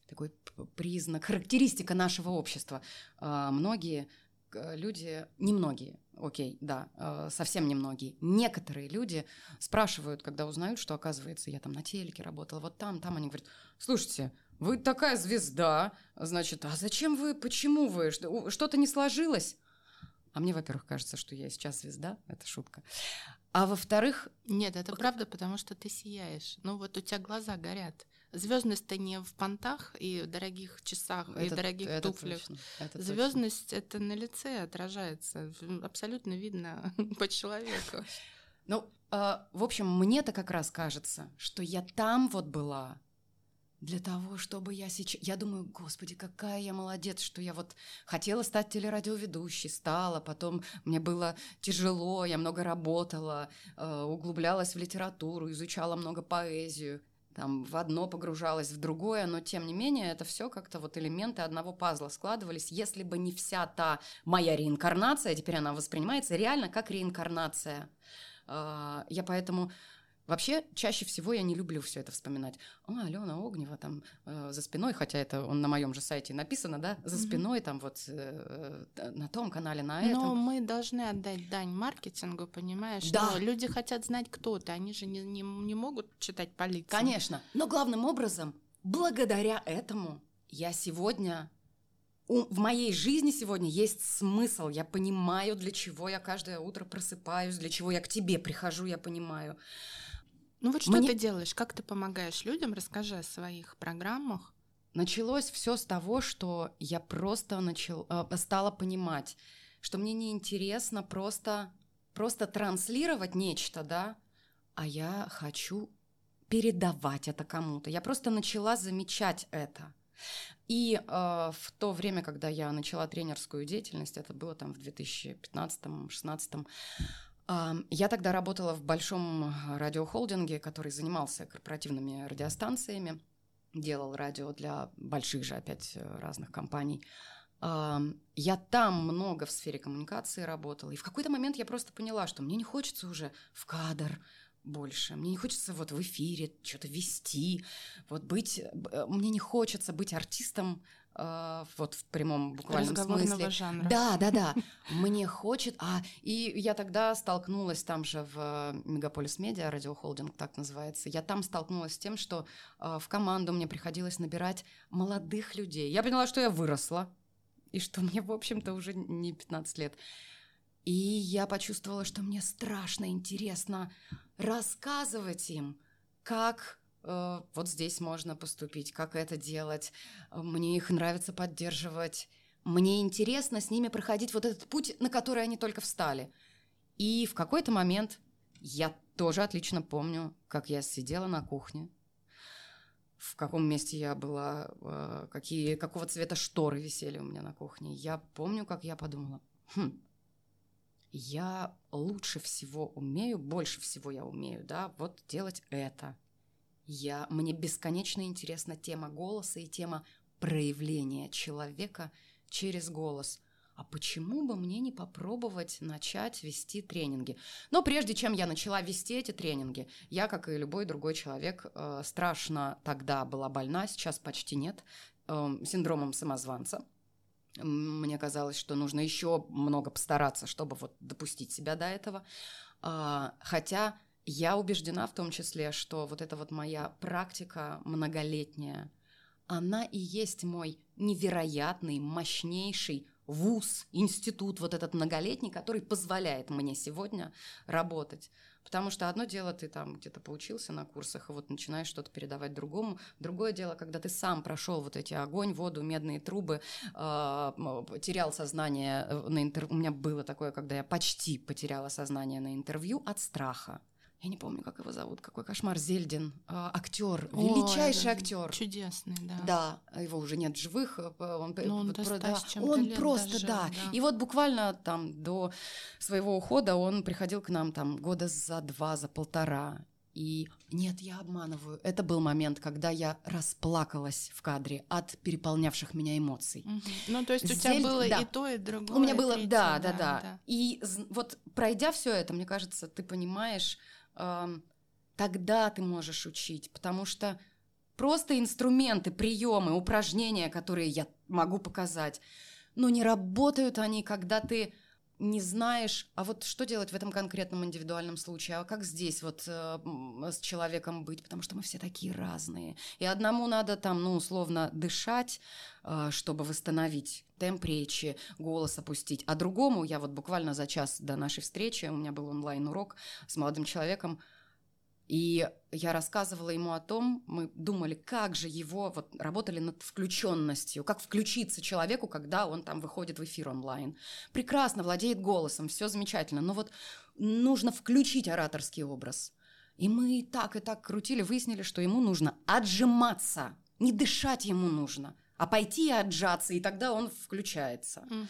такой признак, характеристика нашего общества. А, многие люди, немногие, окей, да, э, совсем немногие, некоторые люди спрашивают, когда узнают, что, оказывается, я там на телеке работала, вот там, там, они говорят, слушайте, вы такая звезда, значит, а зачем вы, почему вы, что-то не сложилось? А мне, во-первых, кажется, что я сейчас звезда, это шутка. А во-вторых... Нет, это правда, потому что ты сияешь. Ну вот у тебя глаза горят. Звездность-то не в понтах и дорогих часах это, и дорогих это туфлях. Звездность это на лице отражается. Абсолютно видно по человеку. Ну, э, в общем, мне-то как раз кажется, что я там вот была для того, чтобы я сейчас... Я думаю, господи, какая я молодец, что я вот хотела стать телерадиоведущей, стала, потом мне было тяжело, я много работала, э, углублялась в литературу, изучала много поэзию, там в одно погружалась, в другое, но тем не менее это все как-то вот элементы одного пазла складывались. Если бы не вся та моя реинкарнация, теперь она воспринимается реально как реинкарнация. Э, я поэтому Вообще, чаще всего я не люблю все это вспоминать. А, Алена Огнева там э, за спиной, хотя это он на моем же сайте написано, да, за спиной там вот э, на том канале, на этом. Но мы должны отдать дань маркетингу, понимаешь? Да. Но люди хотят знать, кто ты, они же не, не, не могут читать по лицам. Конечно, но главным образом, благодаря этому я сегодня в моей жизни сегодня есть смысл. Я понимаю, для чего я каждое утро просыпаюсь, для чего я к тебе прихожу, я понимаю. Ну вот что Мне... ты делаешь, как ты помогаешь людям, расскажи о своих программах. Началось все с того, что я просто начал, э, стала понимать, что мне неинтересно просто, просто транслировать нечто, да, а я хочу передавать это кому-то. Я просто начала замечать это. И э, в то время, когда я начала тренерскую деятельность, это было там в 2015-2016, я тогда работала в большом радиохолдинге, который занимался корпоративными радиостанциями, делал радио для больших же опять разных компаний. Я там много в сфере коммуникации работала, и в какой-то момент я просто поняла, что мне не хочется уже в кадр больше, мне не хочется вот в эфире что-то вести, вот быть, э, мне не хочется быть артистом вот в прямом буквальном смысле. жанра. Да, да, да. Мне хочет. А, и я тогда столкнулась там же в Мегаполис Медиа, радиохолдинг так называется. Я там столкнулась с тем, что uh, в команду мне приходилось набирать молодых людей. Я поняла, что я выросла, и что мне, в общем-то, уже не 15 лет. И я почувствовала, что мне страшно интересно рассказывать им, как Э, вот здесь можно поступить, как это делать, э, мне их нравится поддерживать, мне интересно с ними проходить вот этот путь, на который они только встали. И в какой-то момент я тоже отлично помню, как я сидела на кухне, в каком месте я была, э, какие, какого цвета шторы висели у меня на кухне. Я помню, как я подумала, хм, я лучше всего умею, больше всего я умею, да, вот делать это – я, мне бесконечно интересна тема голоса и тема проявления человека через голос. А почему бы мне не попробовать начать вести тренинги? Но прежде чем я начала вести эти тренинги, я, как и любой другой человек, э, страшно тогда была больна, сейчас почти нет, э, синдромом самозванца. Мне казалось, что нужно еще много постараться, чтобы вот допустить себя до этого. А, хотя я убеждена в том числе, что вот эта вот моя практика многолетняя, она и есть мой невероятный, мощнейший вуз, институт вот этот многолетний, который позволяет мне сегодня работать. Потому что одно дело, ты там где-то поучился на курсах и вот начинаешь что-то передавать другому. Другое дело, когда ты сам прошел вот эти огонь, воду, медные трубы, э, потерял сознание на интервью. У меня было такое, когда я почти потеряла сознание на интервью от страха я не помню, как его зовут, какой кошмар, Зельдин, э, актер, величайший актер. Чудесный, да. Да, его уже нет живых, э, он, Но он, про, да, он просто, даже, да. да. И вот буквально там до своего ухода он приходил к нам там года за два, за полтора. И нет, я обманываю. Это был момент, когда я расплакалась в кадре от переполнявших меня эмоций. Угу. Ну, то есть Зель... у тебя было да. и то, и другое. У меня было, третье, да, да, да, да. И вот пройдя все это, мне кажется, ты понимаешь, тогда ты можешь учить, потому что просто инструменты, приемы, упражнения, которые я могу показать, но не работают они, когда ты не знаешь, а вот что делать в этом конкретном индивидуальном случае, а как здесь вот э, с человеком быть, потому что мы все такие разные. И одному надо там, ну, условно, дышать, э, чтобы восстановить темп речи, голос опустить, а другому, я вот буквально за час до нашей встречи, у меня был онлайн-урок с молодым человеком, и я рассказывала ему о том, мы думали, как же его, вот работали над включенностью, как включиться человеку, когда он там выходит в эфир онлайн. Прекрасно владеет голосом, все замечательно, но вот нужно включить ораторский образ. И мы и так, и так крутили, выяснили, что ему нужно отжиматься, не дышать ему нужно, а пойти и отжаться, и тогда он включается. Угу.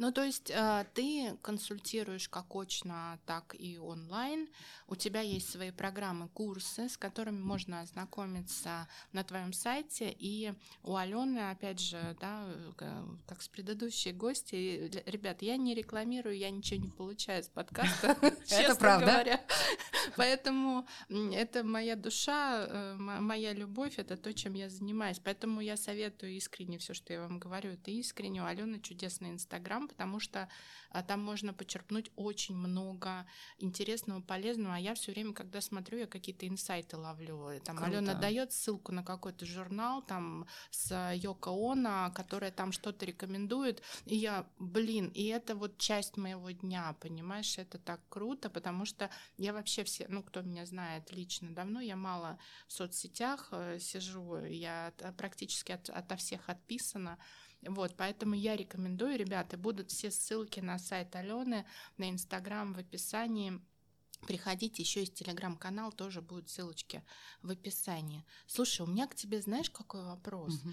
Ну, то есть э, ты консультируешь как очно, так и онлайн. У тебя есть свои программы, курсы, с которыми можно ознакомиться на твоем сайте. И у Алены, опять же, да, как с предыдущей гости, ребят, я не рекламирую, я ничего не получаю с подкаста, Это правда. Поэтому это моя душа, э, моя любовь, это то, чем я занимаюсь. Поэтому я советую искренне все, что я вам говорю, это искренне. У Алены чудесный Инстаграм, потому что а, там можно почерпнуть очень много интересного, полезного. А я все время, когда смотрю, я какие-то инсайты ловлю. Там Круто. Алена дает ссылку на какой-то журнал там с Йоко Оно, которая там что-то рекомендует. И я, блин, и это вот часть моего дня, понимаешь, это так круто, потому что я вообще все, ну, кто меня знает лично давно, я мало в соцсетях э, сижу, я практически от, ото всех отписана. Вот, поэтому я рекомендую, ребята, будут все ссылки на сайт Алены, на Инстаграм в описании. Приходите, еще есть телеграм-канал, тоже будут ссылочки в описании. Слушай, у меня к тебе, знаешь, какой вопрос? Угу.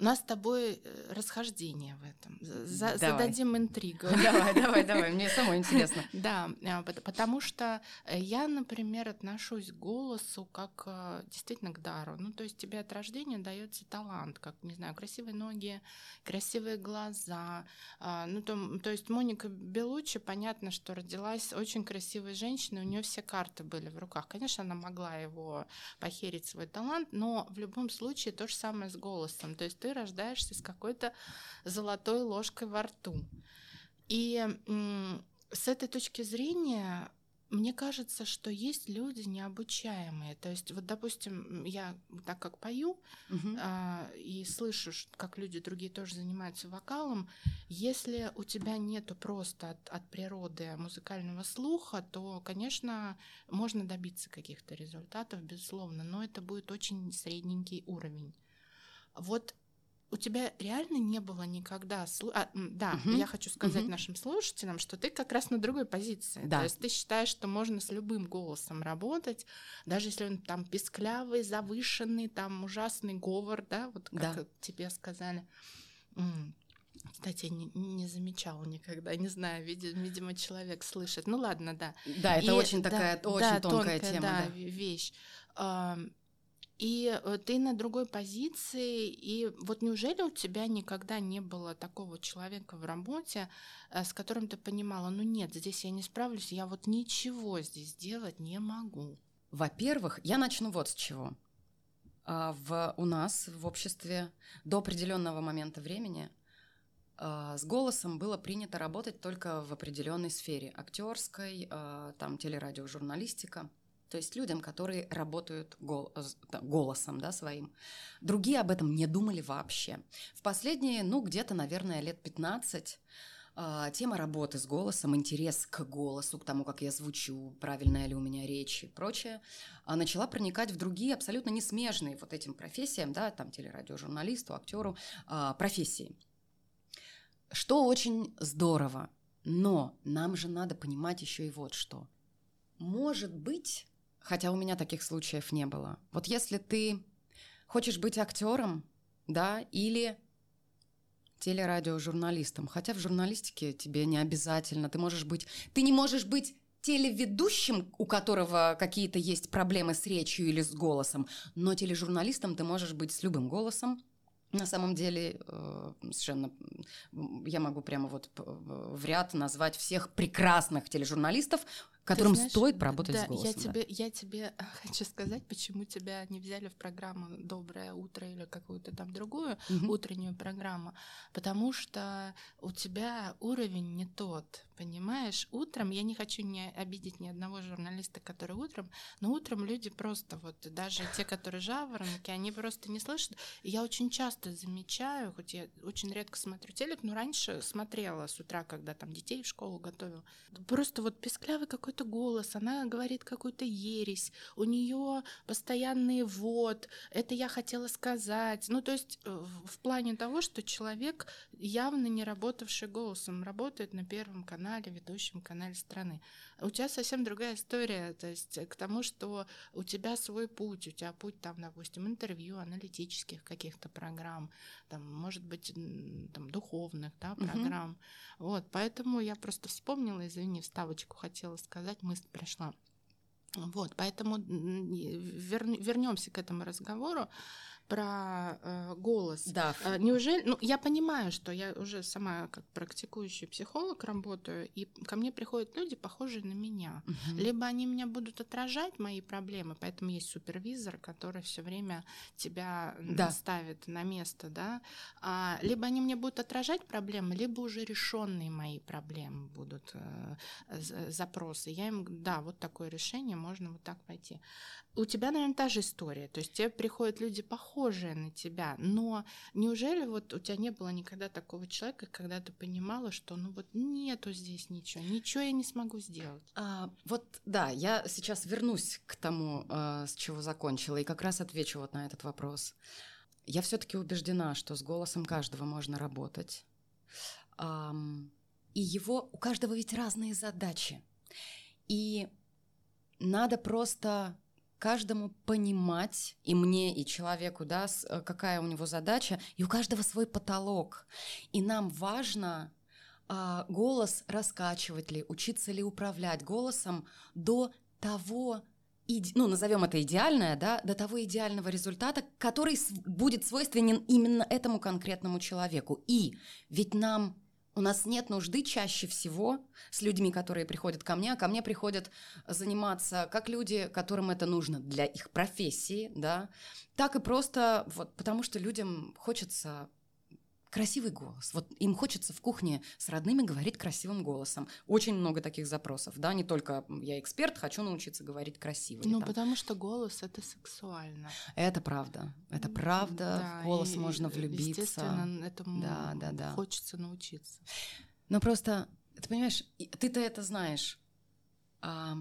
У нас с тобой э, расхождение в этом. За, зададим интригу. Давай, давай, давай, мне самое интересно. Да, а, потому что я, например, отношусь к голосу как э, действительно к дару. Ну, то есть тебе от рождения дается талант, как, не знаю, красивые ноги, красивые глаза. А, ну, то, то есть Моника Белучи, понятно, что родилась очень красивой женщиной, у нее все карты были в руках. Конечно, она могла его похерить свой талант, но в любом случае то же самое с голосом. То есть ты рождаешься с какой-то золотой ложкой во рту. И с этой точки зрения мне кажется, что есть люди необучаемые. То есть, вот, допустим, я так как пою угу. а, и слышу, как люди другие тоже занимаются вокалом, если у тебя нету просто от, от природы музыкального слуха, то, конечно, можно добиться каких-то результатов, безусловно, но это будет очень средненький уровень. Вот у тебя реально не было никогда... Слу... А, да, угу. я хочу сказать угу. нашим слушателям, что ты как раз на другой позиции. Да. То есть ты считаешь, что можно с любым голосом работать, даже если он там песклявый, завышенный, там ужасный говор, да, вот как да. тебе сказали. Кстати, не, не замечала никогда, не знаю, видимо, видимо, человек слышит. Ну ладно, да. Да, это И, очень такая, да, очень да, тонкая, тонкая тема. Да, да. вещь. И э, ты на другой позиции, и вот неужели у тебя никогда не было такого человека в работе, э, с которым ты понимала, ну нет, здесь я не справлюсь, я вот ничего здесь делать не могу? Во-первых, я начну вот с чего. А, в, у нас в обществе до определенного момента времени а, с голосом было принято работать только в определенной сфере актерской, а, там телерадиожурналистика – то есть людям, которые работают гол голосом да, своим. Другие об этом не думали вообще. В последние, ну, где-то, наверное, лет 15 а, тема работы с голосом, интерес к голосу, к тому, как я звучу, правильная ли у меня речь и прочее, а, начала проникать в другие абсолютно не смежные вот этим профессиям, да, там телерадиожурналисту, актеру, а, профессии. Что очень здорово, но нам же надо понимать еще и вот что. Может быть, Хотя у меня таких случаев не было. Вот если ты хочешь быть актером, да, или телерадиожурналистом, хотя в журналистике тебе не обязательно, ты можешь быть, ты не можешь быть телеведущим, у которого какие-то есть проблемы с речью или с голосом, но тележурналистом ты можешь быть с любым голосом, на самом деле, э, совершенно я могу прямо вот в ряд назвать всех прекрасных тележурналистов, которым знаешь, стоит поработать да, с голосом. Я тебе, я тебе хочу сказать, почему тебя не взяли в программу «Доброе утро» или какую-то там другую угу. утреннюю программу, потому что у тебя уровень не тот, понимаешь? Утром, я не хочу не обидеть ни одного журналиста, который утром, но утром люди просто вот, даже те, которые жаворонки, они просто не слышат. И я очень часто замечаю, хоть я очень редко смотрю телек, но раньше смотрела с утра, когда там детей в школу готовила, просто вот песклявый какой-то голос, она говорит какую-то ересь, у нее постоянный вот, это я хотела сказать. Ну, то есть э, в плане того, что человек, явно не работавший голосом, работает на Первом канале, ведущем канале страны. У тебя совсем другая история, то есть к тому, что у тебя свой путь, у тебя путь там, допустим, интервью, аналитических каких-то программ, там, может быть, там, духовных, да, программ. Угу. Вот, поэтому я просто вспомнила, извини, вставочку хотела сказать, мысль пришла. Вот, поэтому вер, вернемся к этому разговору про э, голос. Да. Э, неужели, ну, я понимаю, что я уже сама как практикующий психолог работаю, и ко мне приходят люди, похожие на меня. Угу. Либо они меня будут отражать мои проблемы, поэтому есть супервизор, который все время тебя да. ставит на место, да. А, либо они мне будут отражать проблемы, либо уже решенные мои проблемы будут э, запросы. Я им, да, вот такое решение, можно вот так пойти. У тебя, наверное, та же история. То есть тебе приходят люди похожие на тебя, но неужели вот у тебя не было никогда такого человека, когда ты понимала, что ну вот нету здесь ничего, ничего я не смогу сделать? А, вот да, я сейчас вернусь к тому, а, с чего закончила, и как раз отвечу вот на этот вопрос. Я все-таки убеждена, что с голосом каждого можно работать. И его у каждого ведь разные задачи. И надо просто каждому понимать, и мне, и человеку, да, э, какая у него задача, и у каждого свой потолок. И нам важно а, голос раскачивать ли, учиться ли управлять голосом до того, ну, назовем это идеальное, да, до того идеального результата, который будет свойственен именно этому конкретному человеку. И ведь нам у нас нет нужды чаще всего с людьми, которые приходят ко мне, а ко мне приходят заниматься как люди, которым это нужно для их профессии, да, так и просто вот потому что людям хочется красивый голос. Вот им хочется в кухне с родными говорить красивым голосом. Очень много таких запросов, да, не только я эксперт, хочу научиться говорить красиво. Ну, потому что голос это сексуально. Это правда, это правда. Да, в голос можно влюбиться. Естественно, этому да, да, да. хочется научиться. Но просто, ты понимаешь, ты-то это знаешь. А,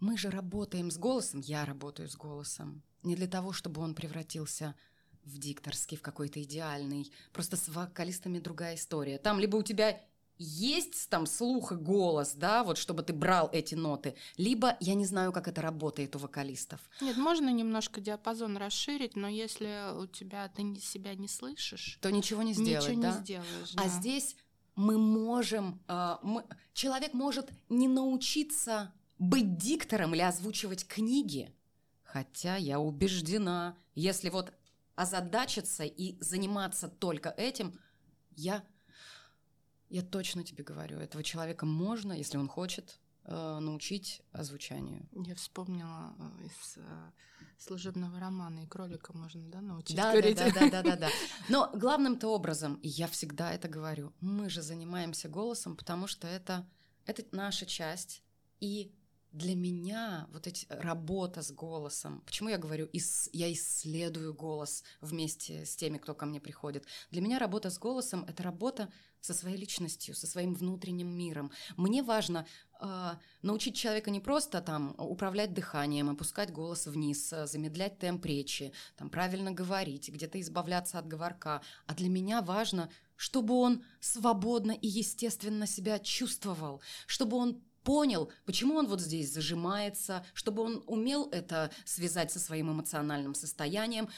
мы же работаем с голосом, я работаю с голосом, не для того, чтобы он превратился в дикторский, в какой-то идеальный. Просто с вокалистами другая история. Там либо у тебя есть там слух и голос, да, вот чтобы ты брал эти ноты, либо я не знаю, как это работает у вокалистов. Нет, можно немножко диапазон расширить, но если у тебя ты себя не слышишь, то ничего не сделать, ничего да? не сделаешь. А да. здесь мы можем, э, мы, человек может не научиться быть диктором или озвучивать книги, хотя я убеждена, если вот озадачиться и заниматься только этим, я, я точно тебе говорю, этого человека можно, если он хочет, э, научить озвучанию. Я вспомнила э, из э, служебного романа и кролика можно, да, научить да, говорить. Да, да, да, да, да. Но главным-то образом, и я всегда это говорю, мы же занимаемся голосом, потому что это, это наша часть, и для меня вот эти работа с голосом, почему я говорю, ис, я исследую голос вместе с теми, кто ко мне приходит. Для меня работа с голосом это работа со своей личностью, со своим внутренним миром. Мне важно э, научить человека не просто там управлять дыханием, опускать голос вниз, замедлять темп речи, там правильно говорить, где-то избавляться от говорка, а для меня важно, чтобы он свободно и естественно себя чувствовал, чтобы он понял, почему он вот здесь зажимается, чтобы он умел это связать со своим эмоциональным состоянием.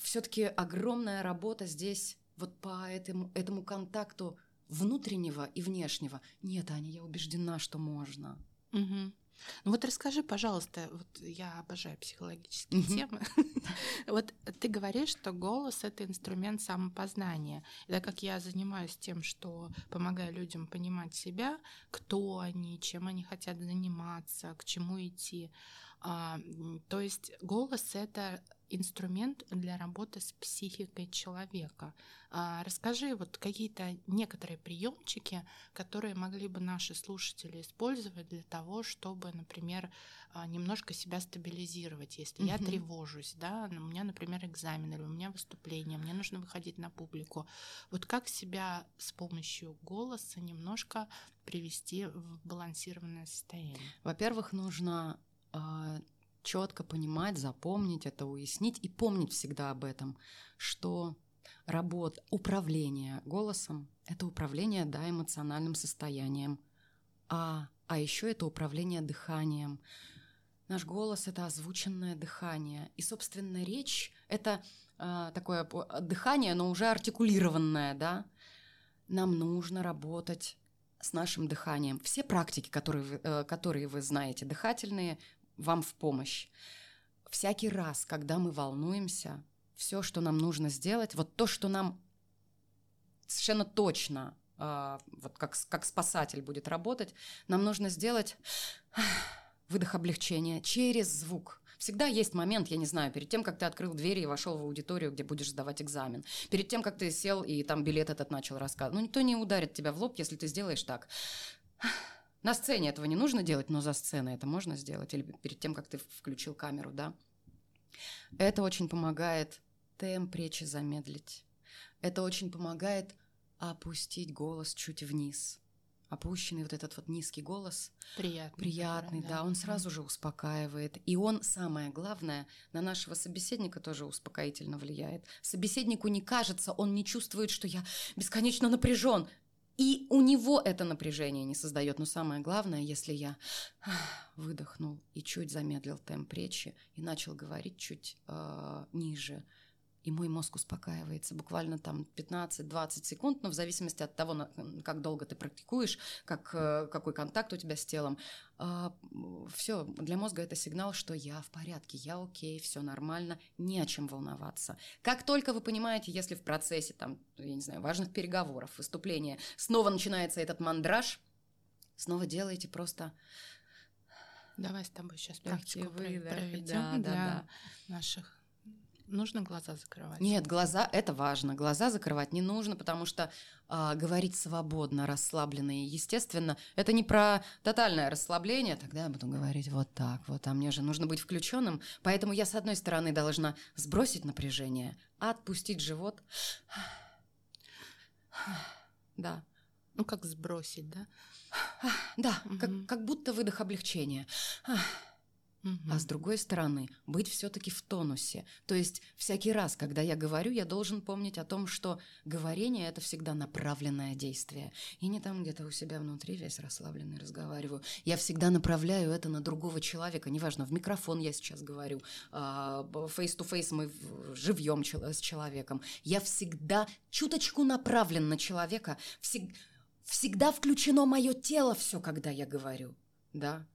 Все-таки огромная работа здесь вот по этому, этому контакту внутреннего и внешнего. Нет, Аня, я убеждена, что можно. Угу. Ну вот расскажи, пожалуйста, вот я обожаю психологические темы. вот Ты говоришь, что голос — это инструмент самопознания. И так как я занимаюсь тем, что помогаю людям понимать себя, кто они, чем они хотят заниматься, к чему идти, а, то есть голос — это инструмент для работы с психикой человека. А, расскажи вот какие-то некоторые приемчики, которые могли бы наши слушатели использовать для того, чтобы, например, а, немножко себя стабилизировать, если угу. я тревожусь, да, у меня, например, экзамен или у меня выступление, мне нужно выходить на публику. Вот как себя с помощью голоса немножко привести в балансированное состояние? Во-первых, нужно э, четко понимать, запомнить это, уяснить и помнить всегда об этом, что работа, управление голосом – это управление, да, эмоциональным состоянием, а, а еще это управление дыханием. Наш голос – это озвученное дыхание, и, собственно, речь – это э, такое дыхание, но уже артикулированное, да. Нам нужно работать с нашим дыханием. Все практики, которые, э, которые вы знаете, дыхательные, вам в помощь. Всякий раз, когда мы волнуемся, все, что нам нужно сделать, вот то, что нам совершенно точно, э, вот как, как спасатель будет работать, нам нужно сделать выдох облегчения через звук. Всегда есть момент, я не знаю, перед тем, как ты открыл двери и вошел в аудиторию, где будешь сдавать экзамен. Перед тем, как ты сел и там билет этот начал рассказывать. Ну, никто не ударит тебя в лоб, если ты сделаешь так. На сцене этого не нужно делать, но за сценой это можно сделать. Или перед тем, как ты включил камеру, да. Это очень помогает темп речи замедлить. Это очень помогает опустить голос чуть вниз. Опущенный вот этот вот низкий голос. Приятный. Приятный, да. да. Он сразу же успокаивает. И он, самое главное, на нашего собеседника тоже успокоительно влияет. Собеседнику не кажется, он не чувствует, что я бесконечно напряжен. И у него это напряжение не создает. Но самое главное, если я выдохнул и чуть замедлил темп речи и начал говорить чуть э, ниже, и мой мозг успокаивается буквально там 15-20 секунд, но в зависимости от того, как долго ты практикуешь, как, э, какой контакт у тебя с телом. А, все, для мозга это сигнал, что я в порядке, я окей, все нормально, не о чем волноваться. Как только вы понимаете, если в процессе там, я не знаю, важных переговоров, выступления, снова начинается этот мандраж, снова делайте просто Давай с тобой сейчас практику проведем да, для да, да. наших нужно глаза закрывать? Нет, глаза это важно. Глаза закрывать не нужно, потому что э, говорить свободно, расслабленно и естественно, это не про тотальное расслабление. Тогда я буду говорить вот так вот, а мне же нужно быть включенным. Поэтому я с одной стороны должна сбросить напряжение, отпустить живот. Да. Ну как сбросить, да? Да, угу. как, как будто выдох облегчения. Угу. А с другой стороны, быть все-таки в тонусе. То есть всякий раз, когда я говорю, я должен помнить о том, что говорение это всегда направленное действие. И не там где-то у себя внутри весь расслабленный разговариваю. Я всегда направляю это на другого человека. Неважно, в микрофон я сейчас говорю, face-to-face мы живьем с человеком. Я всегда чуточку направлен на человека. Всегда включено мое тело все, когда я говорю. Да,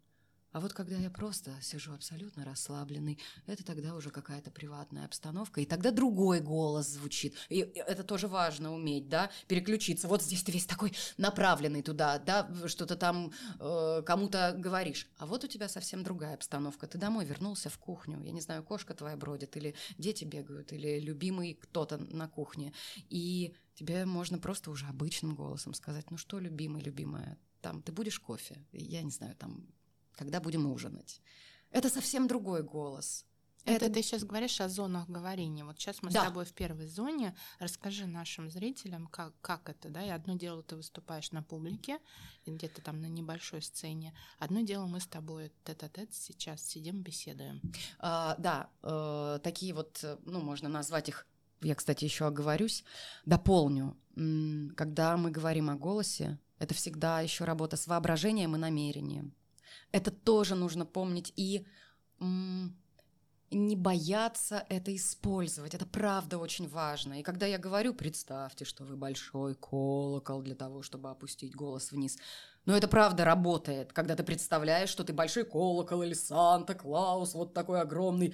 а вот когда я просто сижу абсолютно расслабленный, это тогда уже какая-то приватная обстановка, и тогда другой голос звучит. И это тоже важно уметь, да, переключиться. Вот здесь ты весь такой направленный туда, да, что-то там э, кому-то говоришь. А вот у тебя совсем другая обстановка. Ты домой вернулся в кухню, я не знаю, кошка твоя бродит, или дети бегают, или любимый кто-то на кухне. И тебе можно просто уже обычным голосом сказать, ну что, любимый, любимая, там, ты будешь кофе? Я не знаю, там, когда будем ужинать. Это совсем другой голос. Это, это ты сейчас говоришь о зонах говорения. Вот сейчас мы да. с тобой в первой зоне. Расскажи нашим зрителям, как, как это, да? И одно дело ты выступаешь на публике, где-то там на небольшой сцене. Одно дело мы с тобой тет-а-тет сейчас сидим, беседуем. А, да, э, такие вот, ну, можно назвать их я, кстати, еще оговорюсь, дополню. Когда мы говорим о голосе, это всегда еще работа с воображением и намерением. Это тоже нужно помнить и не бояться это использовать. Это правда очень важно. И когда я говорю, представьте, что вы большой колокол для того, чтобы опустить голос вниз. Но это правда работает, когда ты представляешь, что ты большой колокол или Санта-Клаус, вот такой огромный.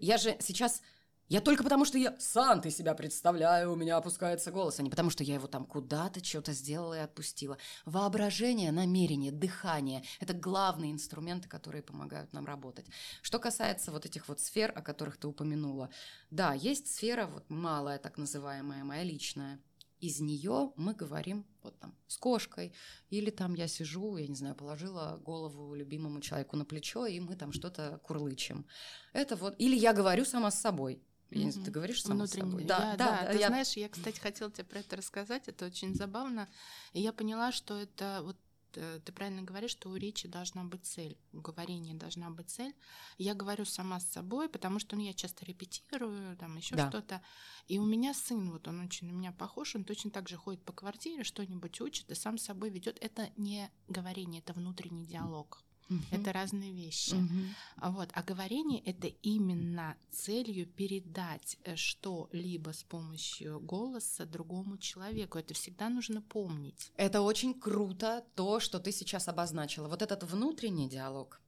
Я же сейчас Я только потому, что я сам ты себя представляю, у меня опускается голос, а не потому, что я его там куда-то что-то сделала и отпустила. Воображение, намерение, дыхание – это главные инструменты, которые помогают нам работать. Что касается вот этих вот сфер, о которых ты упомянула. Да, есть сфера вот малая, так называемая, моя личная. Из нее мы говорим вот там с кошкой, или там я сижу, я не знаю, положила голову любимому человеку на плечо, и мы там что-то курлычем. Это вот, или я говорю сама с собой, я не знаю, ты говоришь сама Внутренне. собой? Да, да, да. Ты я... знаешь, я, кстати, хотела тебе про это рассказать. Это очень забавно. И я поняла, что это вот э, ты правильно говоришь, что у речи должна быть цель, у говорения должна быть цель. Я говорю сама с собой, потому что ну, я часто репетирую, там еще да. что-то. И у меня сын, вот он очень на меня похож, он точно так же ходит по квартире, что-нибудь учит и сам с собой ведет. Это не говорение, это внутренний диалог. Угу. Это разные вещи. Угу. Вот. А говорение это именно целью передать э, что-либо с помощью голоса другому человеку. Это всегда нужно помнить. Это очень круто, то, что ты сейчас обозначила. Вот этот внутренний диалог,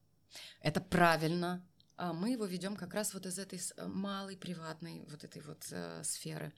это правильно. А мы его ведем как раз вот из этой э, малой приватной вот этой вот э, сферы.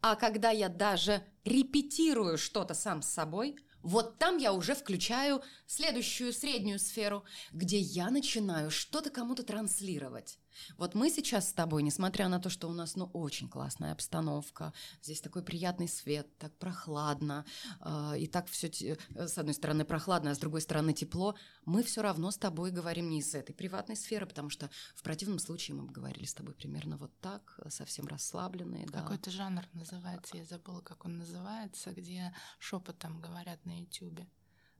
А когда я даже репетирую что-то сам с собой, вот там я уже включаю следующую среднюю сферу, где я начинаю что-то кому-то транслировать. Вот мы сейчас с тобой, несмотря на то, что у нас ну, очень классная обстановка, здесь такой приятный свет, так прохладно, э, и так все э, с одной стороны прохладно, а с другой стороны тепло, мы все равно с тобой говорим не из этой приватной сферы, потому что в противном случае мы бы говорили с тобой примерно вот так, совсем расслабленные. Да. Какой-то жанр называется, я забыла, как он называется, где шепотом говорят на ютюбе.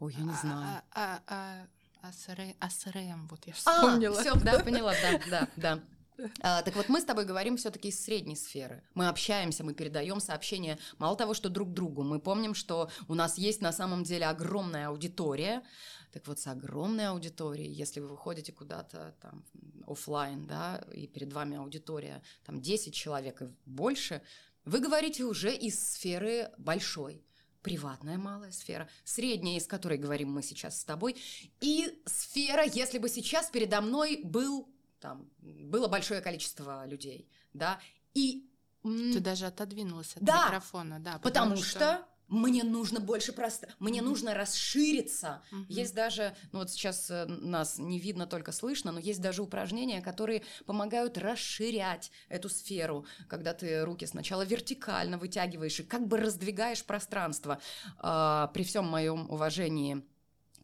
Ой, я не а, знаю. А, а, а, АСРМ, вот я а, вспомнила. А, все, да, поняла, да, да, да. А, так вот, мы с тобой говорим все-таки из средней сферы. Мы общаемся, мы передаем сообщения. Мало того, что друг другу, мы помним, что у нас есть на самом деле огромная аудитория. Так вот, с огромной аудиторией, если вы выходите куда-то там офлайн, да, и перед вами аудитория там 10 человек и больше, вы говорите уже из сферы большой приватная малая сфера, средняя, из которой говорим мы сейчас с тобой, и сфера, если бы сейчас передо мной был там было большое количество людей, да, и ты даже отодвинулась от да, микрофона, да, потому, потому что... что мне нужно больше просто, мне mm-hmm. нужно расшириться. Mm-hmm. Есть даже, ну вот сейчас э, нас не видно, только слышно, но есть даже упражнения, которые помогают расширять эту сферу, когда ты руки сначала вертикально вытягиваешь и как бы раздвигаешь пространство. А, при всем моем уважении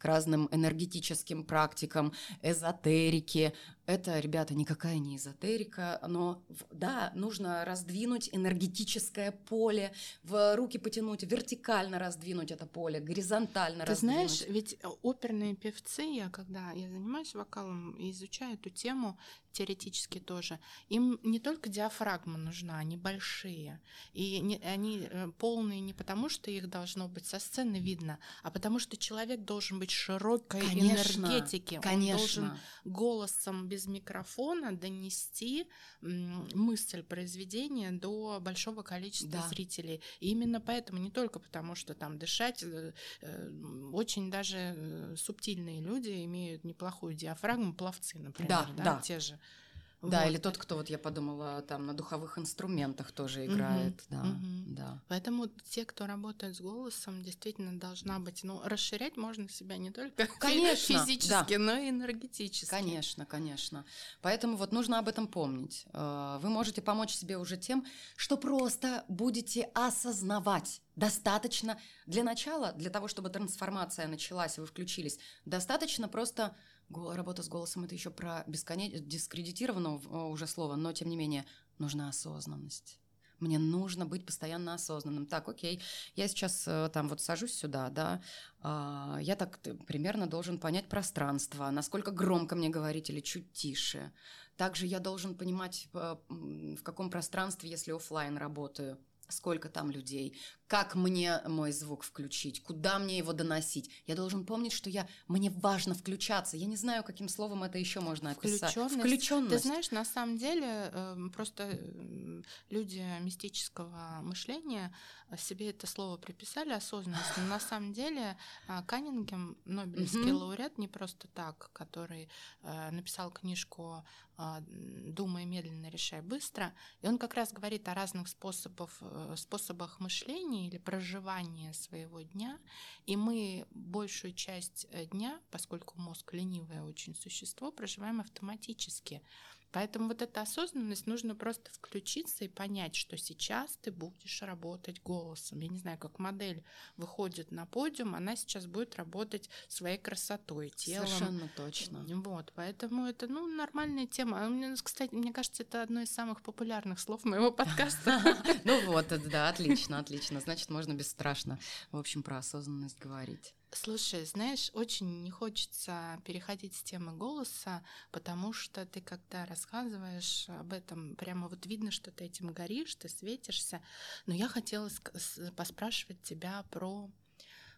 к разным энергетическим практикам, эзотерике, это, ребята, никакая не эзотерика, но да, нужно раздвинуть энергетическое поле, в руки потянуть, вертикально раздвинуть это поле, горизонтально Ты раздвинуть. знаешь, ведь оперные певцы, я когда я занимаюсь вокалом и изучаю эту тему, теоретически тоже, им не только диафрагма нужна, они большие. И не, они э, полные не потому, что их должно быть со сцены видно, а потому что человек должен быть широкой конечно, энергетики. Конечно. Он должен голосом без микрофона донести мысль произведения до большого количества да. зрителей. И именно поэтому, не только потому, что там дышать, э, э, очень даже э, субтильные люди имеют неплохую диафрагму, пловцы, например, да, да, да. те же. Да, вот. или тот, кто вот я подумала, там на духовых инструментах тоже играет, угу, да, угу. да. Поэтому те, кто работает с голосом, действительно должна быть, ну, расширять можно себя не только конечно, физически, да. но и энергетически. Конечно, конечно. Поэтому вот нужно об этом помнить. Э, вы можете помочь себе уже тем, что просто будете осознавать. Достаточно для начала, для того, чтобы трансформация началась, вы включились, достаточно просто Работа с голосом это еще про бесконечно дискредитированного уже слова, но тем не менее нужна осознанность. Мне нужно быть постоянно осознанным. Так, окей, я сейчас э, там вот сажусь сюда, да, а, я так примерно должен понять пространство, насколько громко мне говорить или чуть тише. Также я должен понимать, э, в каком пространстве, если офлайн работаю, сколько там людей, как мне мой звук включить, куда мне его доносить. Я должен помнить, что я мне важно включаться. Я не знаю, каким словом это еще можно описать. Включенность. Включенность. Ты знаешь, на самом деле эм, просто люди мистического мышления себе это слово приписали осознанность, но на самом деле а, Каннингем, Нобелевский лауреат, не просто так, который э, написал книжку а, «Думай медленно, решай быстро», и он как раз говорит о разных способах, э, способах мышления или проживания своего дня, и мы большую часть э, дня, поскольку мозг ленивое очень существо, проживаем автоматически. Поэтому вот эта осознанность нужно просто включиться и понять, что сейчас ты будешь работать голосом. Я не знаю, как модель выходит на подиум, она сейчас будет работать своей красотой, телом. Совершенно точно. Вот, поэтому это, ну, нормальная тема. А кстати, мне кажется, это одно из самых популярных слов моего подкаста. Ну вот, да, отлично, отлично. Значит, можно бесстрашно, в общем, про осознанность говорить. Слушай, знаешь, очень не хочется переходить с темы голоса, потому что ты когда рассказываешь об этом, прямо вот видно, что ты этим горишь, ты светишься. Но я хотела поспрашивать тебя про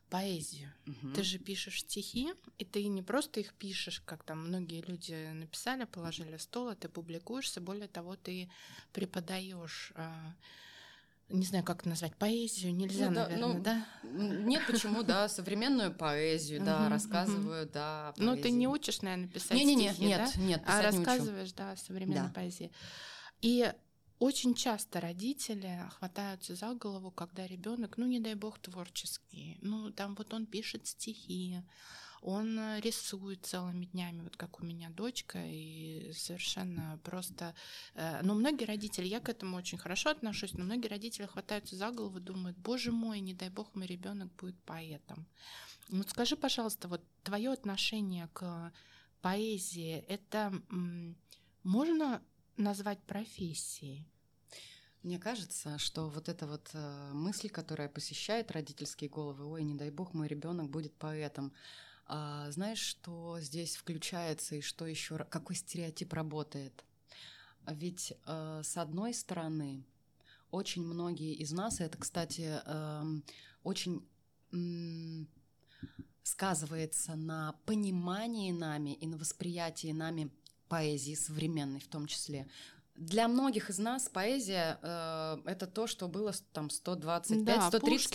поэзию. Угу. Ты же пишешь стихи, и ты не просто их пишешь, как там многие люди написали, положили стол, а ты публикуешься. Более того, ты преподаешь а, не знаю, как это назвать, поэзию нельзя, ну, да, наверное, ну, да? Нет, почему, да, современную поэзию, да, рассказываю, да. Ну, ты не учишь, наверное, писать не, не, не, стихи, нет, да? нет, а рассказываешь, да, современной поэзии. И очень часто родители хватаются за голову, когда ребенок, ну не дай бог, творческий, ну там вот он пишет стихи, он э, рисует целыми днями, вот как у меня дочка, и совершенно просто... Э, но многие родители, я к этому очень хорошо отношусь, но многие родители хватаются за голову, думают, боже мой, не дай бог, мой ребенок будет поэтом. Вот скажи, пожалуйста, вот твое отношение к поэзии, это можно назвать профессией? Мне кажется, что вот эта вот э, мысль, которая посещает родительские головы, ой, не дай бог, мой ребенок будет поэтом, а, знаешь, что здесь включается и что еще, какой стереотип работает? Ведь э, с одной стороны, очень многие из нас, и это, кстати, э, очень сказывается на понимании нами и на восприятии нами поэзии современной в том числе. Для многих из нас поэзия э, это то, что было там 125-130 да,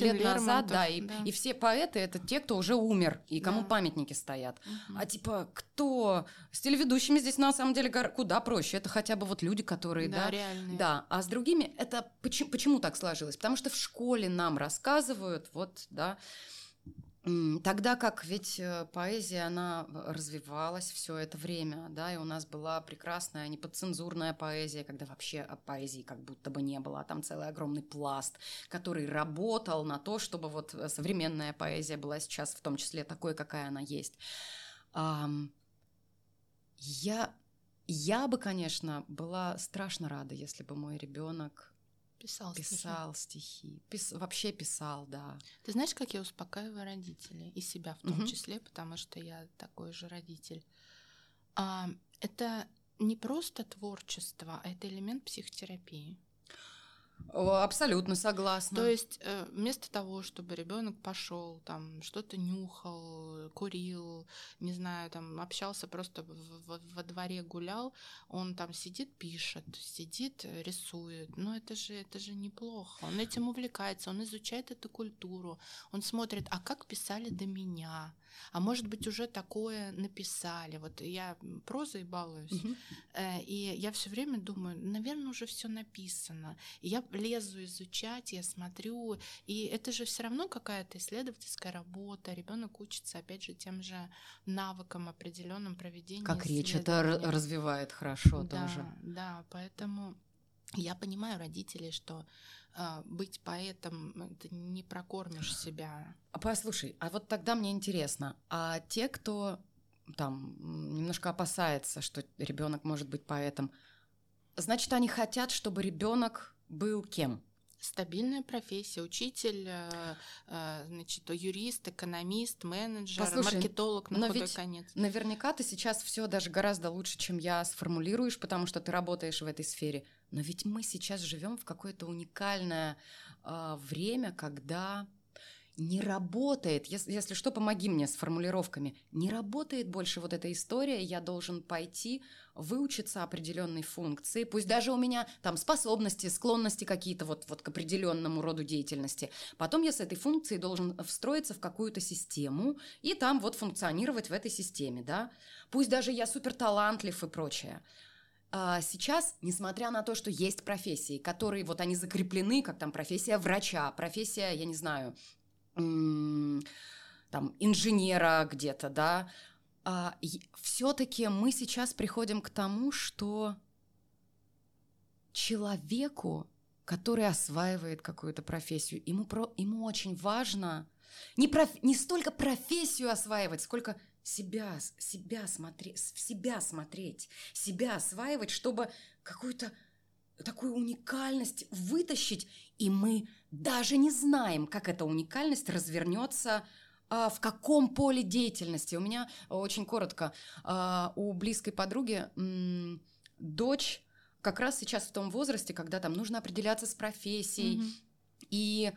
лет Лермонтов, назад, да и, да, и все поэты это те, кто уже умер и кому да. памятники стоят. Угу. А типа кто с телеведущими здесь на самом деле куда проще? Это хотя бы вот люди, которые, да, да, реальные. да. А с другими это почему, почему так сложилось? Потому что в школе нам рассказывают, вот, да. Тогда как ведь э, поэзия, она развивалась все это время, да, и у нас была прекрасная неподцензурная поэзия, когда вообще поэзии как будто бы не было, а там целый огромный пласт, который работал на то, чтобы вот э, современная поэзия была сейчас в том числе такой, какая она есть. Я, я бы, конечно, была страшно рада, если бы мой ребенок Писал, писал стихи. стихи. Пис, вообще писал, да. Ты знаешь, как я успокаиваю родителей, и себя в том угу. числе, потому что я такой же родитель. А, это не просто творчество, а это элемент психотерапии. Абсолютно согласна. То есть э, вместо того, чтобы ребенок пошел, там что-то нюхал, курил, не знаю, там общался просто во, во дворе гулял, он там сидит, пишет, сидит, рисует. Но это же это же неплохо. Он этим увлекается, он изучает эту культуру, он смотрит, а как писали до меня, а может быть уже такое написали. Вот я прозой балуюсь, угу. и я все время думаю, наверное, уже все написано. И я лезу изучать, я смотрю, и это же все равно какая-то исследовательская работа. Ребенок учится, опять же, тем же навыкам определенным проведения. Как речь это развивает хорошо да, тоже. Да, поэтому я понимаю родителей, что э, быть поэтом ты не прокормишь себя. А послушай, а вот тогда мне интересно, а те, кто там немножко опасается, что ребенок может быть поэтом, значит, они хотят, чтобы ребенок был кем? Стабильная профессия, учитель, э, э, значит, юрист, экономист, менеджер, Послушай, маркетолог на но худой ведь конец. Наверняка ты сейчас все даже гораздо лучше, чем я сформулируешь, потому что ты работаешь в этой сфере. Но ведь мы сейчас живем в какое-то уникальное э, время, когда не работает, если, если что, помоги мне с формулировками, не работает больше вот эта история, я должен пойти выучиться определенной функции, пусть даже у меня там способности, склонности какие-то вот, вот к определенному роду деятельности. Потом я с этой функцией должен встроиться в какую-то систему и там вот функционировать в этой системе, да. Пусть даже я супер талантлив и прочее. А сейчас, несмотря на то, что есть профессии, которые вот они закреплены, как там профессия врача, профессия, я не знаю, там, инженера где-то, да, а, все-таки мы сейчас приходим к тому, что человеку, который осваивает какую-то профессию, ему, про, ему очень важно не, проф, не столько профессию осваивать, сколько себя, себя смотреть, в себя смотреть, себя осваивать, чтобы какую-то такую уникальность вытащить, и мы даже не знаем, как эта уникальность развернется а, в каком поле деятельности. У меня очень коротко, а, у близкой подруги дочь как раз сейчас в том возрасте, когда там нужно определяться с профессией, mm-hmm. и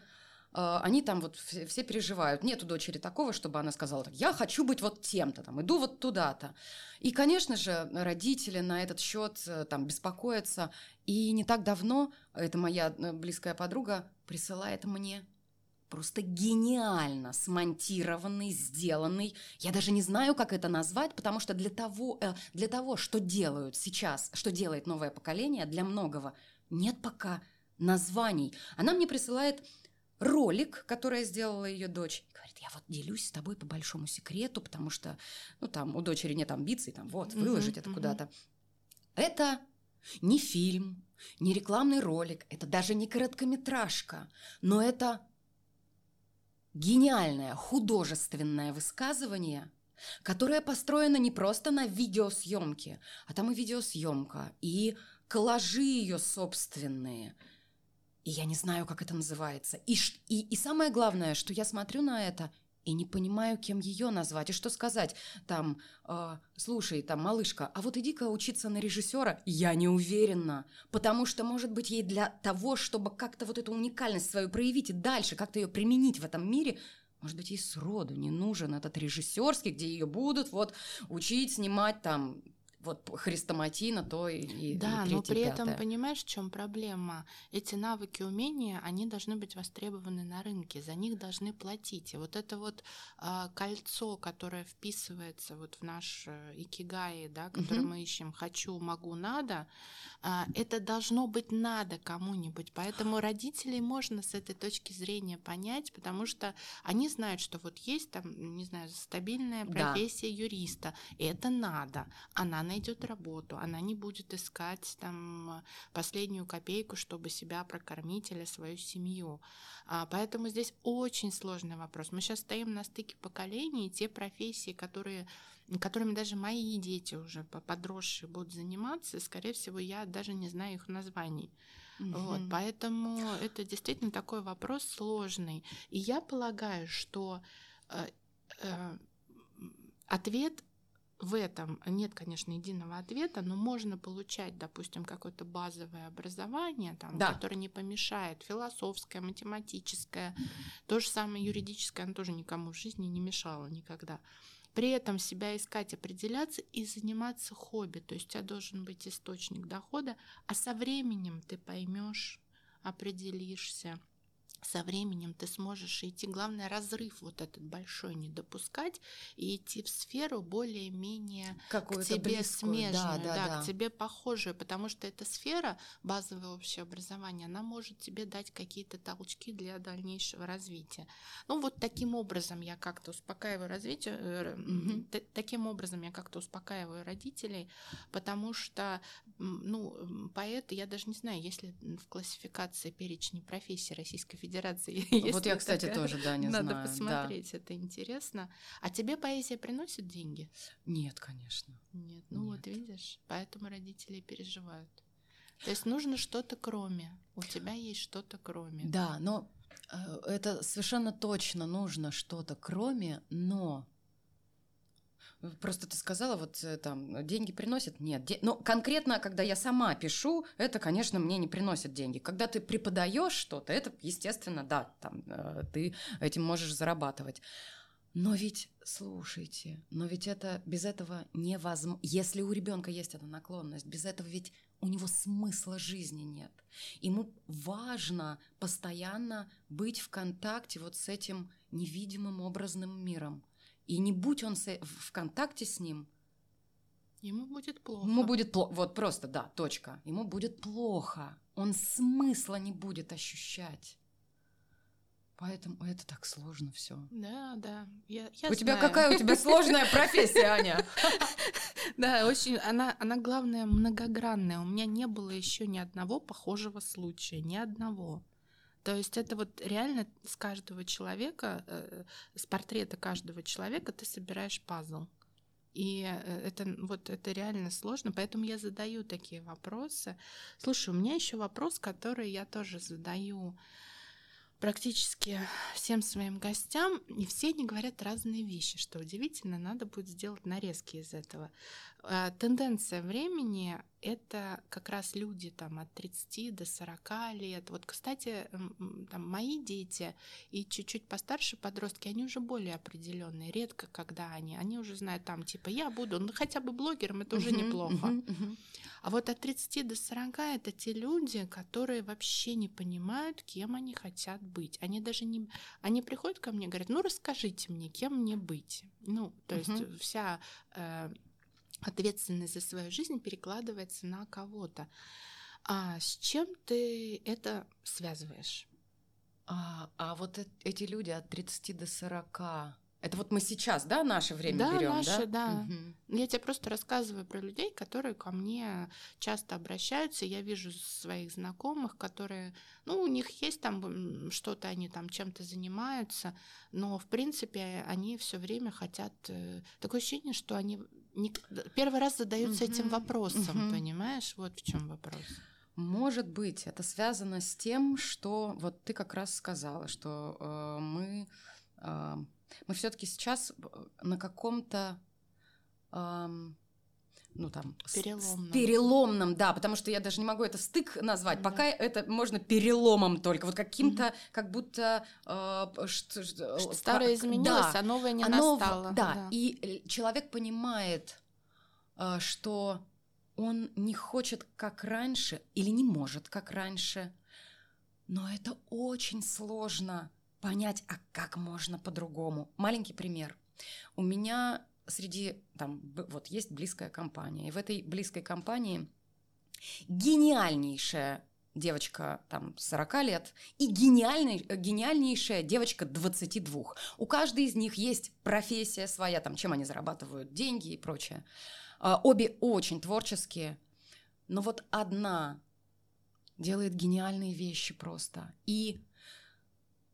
они там вот все, все переживают. Нет у дочери такого, чтобы она сказала так, я хочу быть вот тем-то, там, иду вот туда-то. И, конечно же, родители на этот счет э, там беспокоятся. И не так давно, это моя э, близкая подруга присылает мне просто гениально смонтированный, сделанный. Я даже не знаю, как это назвать, потому что для того, э, для того, что делают сейчас, что делает новое поколение, для многого нет пока названий. Она мне присылает ролик, который сделала ее дочь. И говорит, я вот делюсь с тобой по большому секрету, потому что, ну, там, у дочери нет амбиций, там, вот, выложить uh-huh, это uh-huh. куда-то. Это не фильм, не рекламный ролик, это даже не короткометражка, но это гениальное художественное высказывание, которое построено не просто на видеосъемке, а там и видеосъемка, и коллажи ее собственные – и я не знаю, как это называется. И, и, и самое главное, что я смотрю на это и не понимаю, кем ее назвать и что сказать. Там, э, слушай, там, малышка, а вот иди-ка учиться на режиссера. Я не уверена, потому что, может быть, ей для того, чтобы как-то вот эту уникальность свою проявить и дальше как-то ее применить в этом мире, может быть, ей сроду не нужен этот режиссерский, где ее будут вот учить, снимать там вот хрестоматийно то и, и Да, и но при пятое. этом понимаешь, в чем проблема? Эти навыки, умения, они должны быть востребованы на рынке, за них должны платить. И вот это вот а, кольцо, которое вписывается вот в наш э, икигай, да, который угу. мы ищем «хочу, могу, надо», а, это должно быть надо кому-нибудь. Поэтому родителей можно с этой точки зрения понять, потому что они знают, что вот есть там, не знаю, стабильная профессия да. юриста, это надо, она найдет работу, она не будет искать там последнюю копейку, чтобы себя прокормить или свою семью. А, поэтому здесь очень сложный вопрос. Мы сейчас стоим на стыке поколений, и те профессии, которые которыми даже мои дети уже подросшие будут заниматься, скорее всего, я даже не знаю их названий. Угу. Вот, поэтому это действительно такой вопрос сложный. И я полагаю, что э, э, ответ в этом нет, конечно, единого ответа, но можно получать, допустим, какое-то базовое образование, там, да. которое не помешает, философское, математическое, то же самое юридическое, оно тоже никому в жизни не мешало никогда. При этом себя искать, определяться и заниматься хобби. То есть у тебя должен быть источник дохода, а со временем ты поймешь, определишься, со временем ты сможешь идти, главное, разрыв вот этот большой не допускать и идти в сферу более-менее к тебе близкую. смежную, да, да, да, да, к тебе похожую, потому что эта сфера, базовое общее образование, она может тебе дать какие-то толчки для дальнейшего развития. Ну вот таким образом я как-то успокаиваю развитие, угу. таким образом я как-то успокаиваю родителей, потому что, ну, поэты, я даже не знаю, если в классификации перечни профессий Российской Федерации Федерации. Вот я, кстати, такая. тоже, да, не Надо знаю. Надо посмотреть, да. это интересно. А тебе поэзия приносит деньги? Нет, конечно. Нет, ну Нет. вот видишь, поэтому родители переживают. То есть нужно что-то кроме. У тебя есть что-то кроме. Да, но э, это совершенно точно нужно что-то кроме, но Просто ты сказала, вот э, там, деньги приносят? Нет. Де... Но конкретно, когда я сама пишу, это, конечно, мне не приносит деньги. Когда ты преподаешь что-то, это, естественно, да, там, э, ты этим можешь зарабатывать. Но ведь, слушайте, но ведь это без этого невозможно. Если у ребенка есть эта наклонность, без этого ведь у него смысла жизни нет. Ему важно постоянно быть в контакте вот с этим невидимым образным миром. И не будь он в контакте с ним, Ему будет плохо. Ему будет плохо. Вот просто, да, точка. Ему будет плохо. Он смысла не будет ощущать. Поэтому это так сложно все. Да, да. Я, я у знаю. тебя какая у тебя сложная профессия, Аня? Да, очень. Она, она главное многогранная. У меня не было еще ни одного похожего случая, ни одного. То есть это вот реально с каждого человека, э, с портрета каждого человека ты собираешь пазл. И э, это вот это реально сложно, поэтому я задаю такие вопросы. Слушай, у меня еще вопрос, который я тоже задаю практически всем своим гостям, и все они говорят разные вещи, что удивительно, надо будет сделать нарезки из этого. А, тенденция времени — это как раз люди там, от 30 до 40 лет. Вот, кстати, там, мои дети и чуть-чуть постарше подростки, они уже более определенные. Редко, когда они, они уже знают там, типа, я буду, ну хотя бы блогером, это уже неплохо. А вот от 30 до 40 это те люди, которые вообще не понимают, кем они хотят быть. Они даже не... Они приходят ко мне и говорят, ну расскажите мне, кем мне быть. Ну, то есть вся э, ответственность за свою жизнь перекладывается на кого-то. А с чем ты это связываешь? А, а вот эти люди от 30 до 40, это вот мы сейчас, да, наше время да, берем, наше, да? да. Угу. Я тебе просто рассказываю про людей, которые ко мне часто обращаются. Я вижу своих знакомых, которые, ну, у них есть там что-то, они там чем-то занимаются, но в принципе они все время хотят. Э, такое ощущение, что они не, первый раз задаются угу. этим вопросом, угу. понимаешь? Вот в чем вопрос. Может быть, это связано с тем, что вот ты как раз сказала, что э, мы мы все-таки сейчас э, на каком-то ну там переломном. переломном, да, потому что я даже не могу это стык назвать, да. пока это можно переломом только, вот каким-то, угу. как будто э, что, что, старое изменилось, да, а новое не а настало. Нов, да. да, и человек понимает, э, что он не хочет как раньше или не может как раньше, но это очень сложно понять, а как можно по-другому. Маленький пример. У меня среди, там, вот есть близкая компания, и в этой близкой компании гениальнейшая девочка там 40 лет и гениальный, гениальнейшая девочка 22. У каждой из них есть профессия своя, там, чем они зарабатывают деньги и прочее. А, обе очень творческие, но вот одна делает гениальные вещи просто. И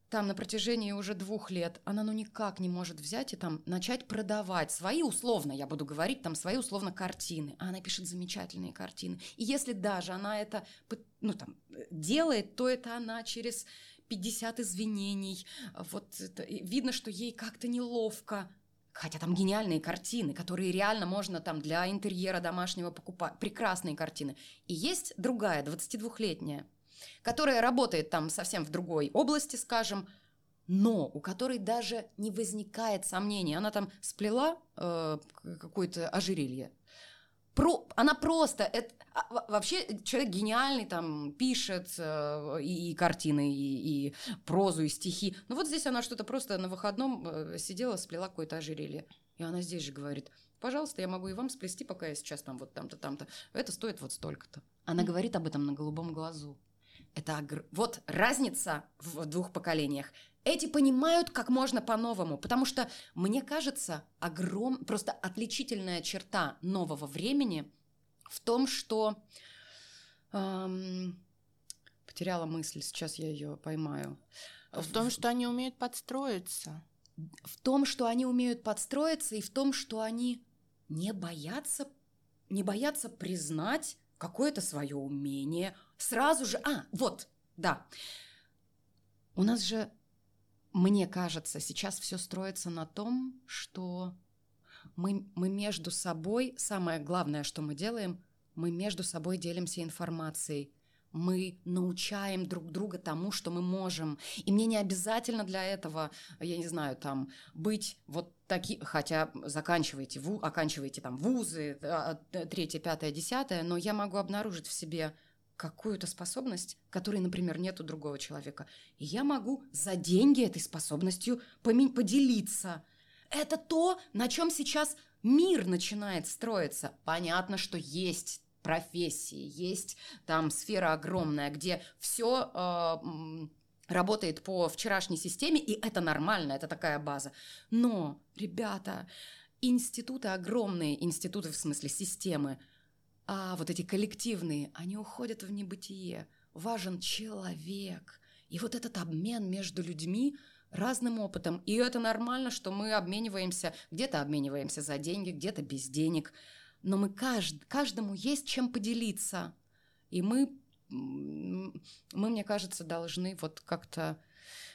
там на протяжении уже двух лет она ну никак не может взять и там начать продавать свои условно, я буду говорить, там свои условно картины. А она пишет замечательные картины. И если даже она это ну, там, делает, то это она через 50 извинений. Вот это, видно, что ей как-то неловко. Хотя там гениальные картины, которые реально можно там для интерьера домашнего покупать. Прекрасные картины. И есть другая, 22-летняя, которая работает там совсем в другой области, скажем, но у которой даже не возникает сомнений. Она там сплела э, какое-то ожерелье. Про, она просто, это, а, вообще человек гениальный, там, пишет э, и, и картины, и, и прозу, и стихи. Но вот здесь она что-то просто на выходном э, сидела, сплела какое-то ожерелье. И она здесь же говорит, пожалуйста, я могу и вам сплести, пока я сейчас там вот там-то, там-то. Это стоит вот столько-то. Она говорит об этом на голубом глазу. Это огр... вот разница в двух поколениях. Эти понимают как можно по-новому, потому что, мне кажется, огром... просто отличительная черта нового времени в том, что... Эм... Потеряла мысль, сейчас я ее поймаю. В том, что они умеют подстроиться. В том, что они умеют подстроиться, и в том, что они не боятся, не боятся признать какое-то свое умение, сразу же... А, вот, да. У нас же, мне кажется, сейчас все строится на том, что мы, мы между собой, самое главное, что мы делаем, мы между собой делимся информацией. Мы научаем друг друга тому, что мы можем. И мне не обязательно для этого, я не знаю, там, быть вот такие, хотя заканчиваете, ву, оканчиваете там вузы, а, а, третье, пятое, десятое, но я могу обнаружить в себе какую-то способность, которой, например, нет у другого человека. И я могу за деньги этой способностью поделиться. Это то, на чем сейчас мир начинает строиться. Понятно, что есть профессии, есть там сфера огромная, где все э, работает по вчерашней системе, и это нормально, это такая база. Но, ребята, институты огромные, институты в смысле системы – а вот эти коллективные, они уходят в небытие. Важен человек. И вот этот обмен между людьми разным опытом. И это нормально, что мы обмениваемся, где-то обмениваемся за деньги, где-то без денег. Но мы кажд, каждому есть чем поделиться. И мы, мы, мне кажется, должны вот как-то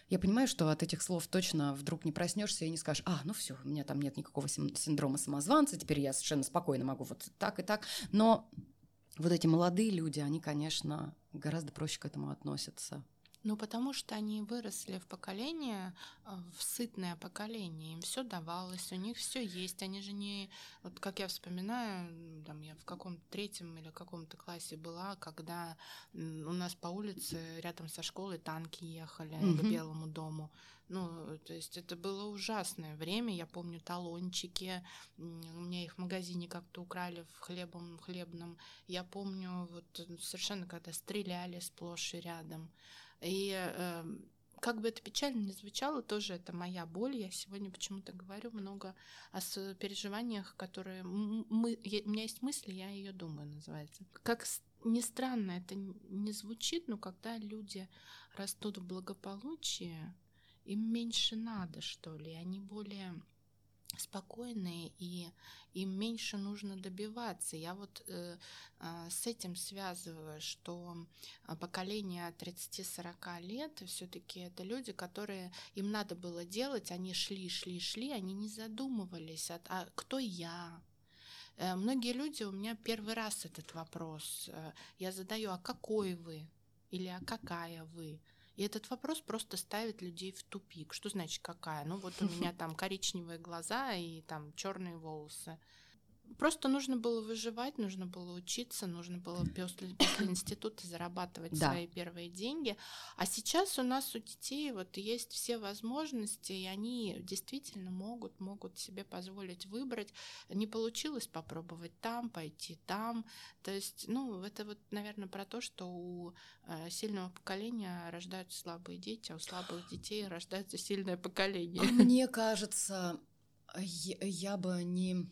я понимаю, что от этих слов точно вдруг не проснешься и не скажешь, а, ну все, у меня там нет никакого синдрома самозванца, теперь я совершенно спокойно могу вот так и так. Но вот эти молодые люди, они, конечно, гораздо проще к этому относятся. Ну, потому что они выросли в поколение, э, в сытное поколение, им все давалось, у них все есть, они же не, вот как я вспоминаю, там я в каком-то третьем или каком-то классе была, когда у нас по улице рядом со школой танки ехали mm-hmm. к Белому дому. Ну, то есть это было ужасное время. Я помню талончики. У меня их в магазине как-то украли в хлебом хлебном. Я помню вот совершенно когда стреляли сплошь и рядом. И э, как бы это печально ни звучало, тоже это моя боль. Я сегодня почему-то говорю много о переживаниях, которые мы, я, у меня есть мысли, я ее думаю, называется. Как ни странно это не звучит, но когда люди растут в благополучии, им меньше надо, что ли, они более спокойные и им меньше нужно добиваться. Я вот э, э, с этим связываю, что а, поколение 30-40 лет все-таки это люди, которые им надо было делать, они шли, шли, шли, они не задумывались, а, а кто я, э, Многие люди, у меня первый раз этот вопрос, э, я задаю, а какой вы или а какая вы? И этот вопрос просто ставит людей в тупик. Что значит какая? Ну вот у меня там коричневые глаза и там черные волосы. Просто нужно было выживать, нужно было учиться, нужно было после, после института зарабатывать да. свои первые деньги. А сейчас у нас у детей вот есть все возможности, и они действительно могут, могут себе позволить выбрать. Не получилось попробовать там, пойти там. То есть, ну, это вот, наверное, про то, что у э, сильного поколения рождаются слабые дети, а у слабых детей рождается сильное поколение. Мне кажется, я бы не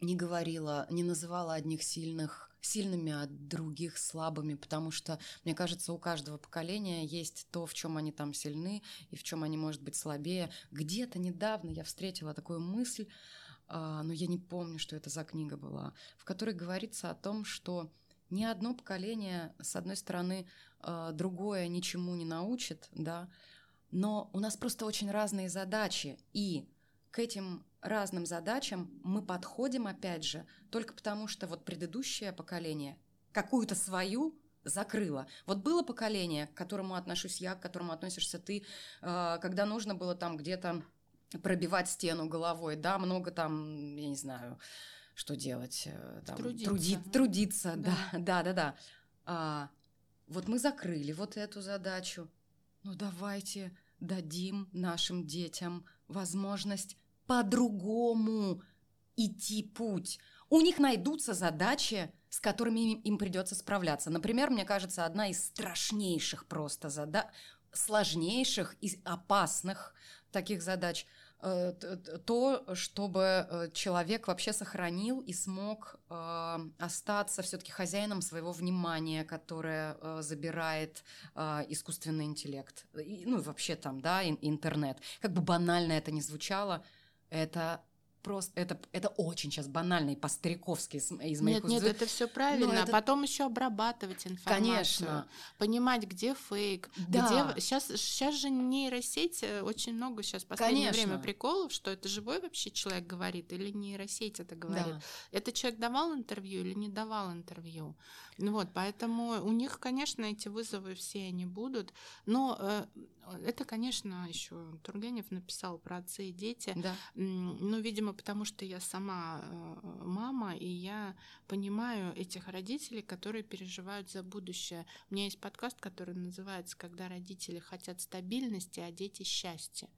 не говорила, не называла одних сильных сильными, а других слабыми, потому что, мне кажется, у каждого поколения есть то, в чем они там сильны и в чем они, может быть, слабее. Где-то недавно я встретила такую мысль, а, но я не помню, что это за книга была, в которой говорится о том, что ни одно поколение, с одной стороны, а, другое ничему не научит, да, но у нас просто очень разные задачи, и к этим разным задачам мы подходим, опять же, только потому, что вот предыдущее поколение какую-то свою закрыло. Вот было поколение, к которому отношусь я, к которому относишься ты, э, когда нужно было там где-то пробивать стену головой, да, много там, я не знаю, что делать, э, там, трудиться, труди, трудиться да. да, да, да, да. А, вот мы закрыли вот эту задачу. Ну давайте дадим нашим детям возможность по-другому идти путь. У них найдутся задачи, с которыми им придется справляться. Например, мне кажется, одна из страшнейших просто задач, сложнейших и опасных таких задач э, то, чтобы э, человек вообще сохранил и смог э, остаться все-таки хозяином своего внимания, которое забирает искусственный интеллект. ну и вообще там, да, интернет. Как бы банально это ни звучало, это просто, это, это очень сейчас банально и по-стариковски из, из моих Нет, нет, уст. это все правильно. это- А потом еще обрабатывать информацию. Конечно. Понимать, где фейк, Да. где... Сейчас, сейчас же нейросеть, э, очень много сейчас в последнее Конечно. время приколов, что это живой вообще человек говорит или нейросеть это говорит. Да. Это человек давал интервью или не давал интервью. Ну вот, поэтому у них, конечно, эти вызовы все они будут. Но э, это, конечно, еще Тургенев написал про отцы и дети. Да. Ну, видимо, потому что я сама э, мама, и я понимаю этих родителей, которые переживают за будущее. У меня есть подкаст, который называется «Когда родители хотят стабильности, а дети счастья».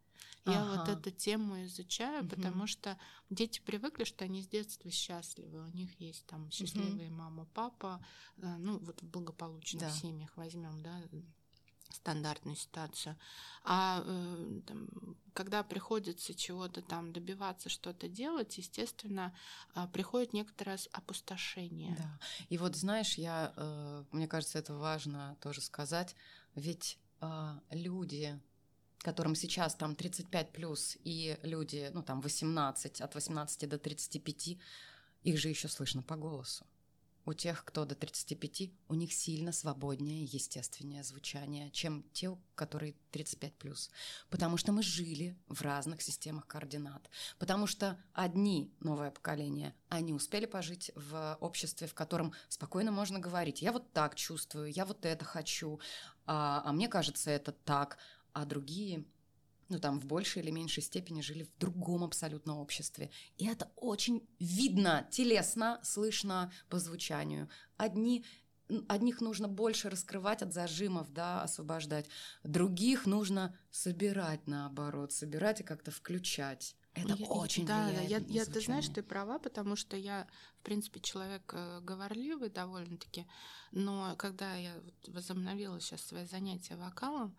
Я вот Ага. эту тему изучаю, Мгм. потому что дети привыкли, что они с детства счастливы. У них есть там счастливые мама, папа. э, Ну, вот в благополучных Да. семьях возьмем, да, стандартную ситуацию. А э, там, когда приходится чего-то там добиваться, что-то делать, естественно, а, приходит некоторое опустошение. Да. И вот знаешь, я, э, мне кажется, это важно тоже сказать, ведь э, люди, которым сейчас там 35 плюс, и люди, ну там 18, от 18 до 35, их же еще слышно по голосу. У тех, кто до 35, у них сильно свободнее, естественнее звучание, чем те, у которые 35 плюс. Потому что мы жили в разных системах координат. Потому что одни, новое поколение, они успели пожить в обществе, в котором спокойно можно говорить, я вот так чувствую, я вот это хочу, а, а мне кажется это так, а другие ну, там, в большей или меньшей степени жили в другом абсолютно обществе. И это очень видно, телесно, слышно по звучанию. Одни Одних нужно больше раскрывать от зажимов, да, освобождать. Других нужно собирать, наоборот, собирать и как-то включать. Это Я- очень да, да, влияет я, на я- ты знаешь, ты права, потому что я, в принципе, человек э, говорливый довольно-таки, но когда я вот возобновила сейчас свои занятия вокалом,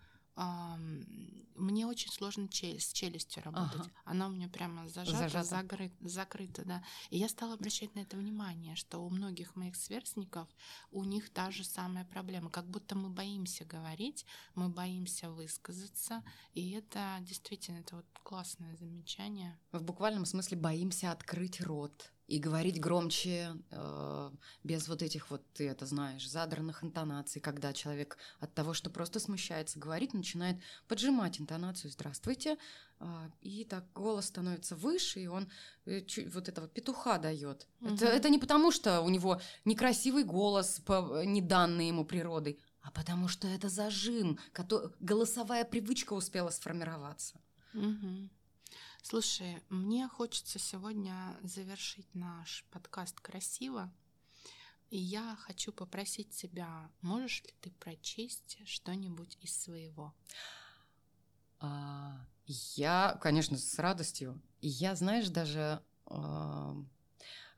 мне очень сложно челюсть, с челюстью работать. Ага. Она у меня прямо зажата, Зажата. загры- закрыта, да. И я стала обращать на это внимание, что у многих моих сверстников у них та же самая проблема. Как будто мы боимся говорить, мы боимся высказаться, и это действительно это вот классное замечание. В буквальном смысле боимся открыть рот и говорить громче, э, без вот этих вот, ты это знаешь, задранных интонаций, когда человек от того, что просто смущается говорить, начинает поджимать интонацию «здравствуйте», э, и так голос становится выше, и он э, чу- вот этого петуха дает. Это, Мгм. это не потому, что у него некрасивый голос, по, не данный ему природой, а потому что это зажим, кото- голосовая привычка успела сформироваться. Мгм. Слушай, мне хочется сегодня завершить наш подкаст красиво. И я хочу попросить тебя, можешь ли ты прочесть что-нибудь из своего? А, Я, конечно, с радостью. И я, знаешь, даже а,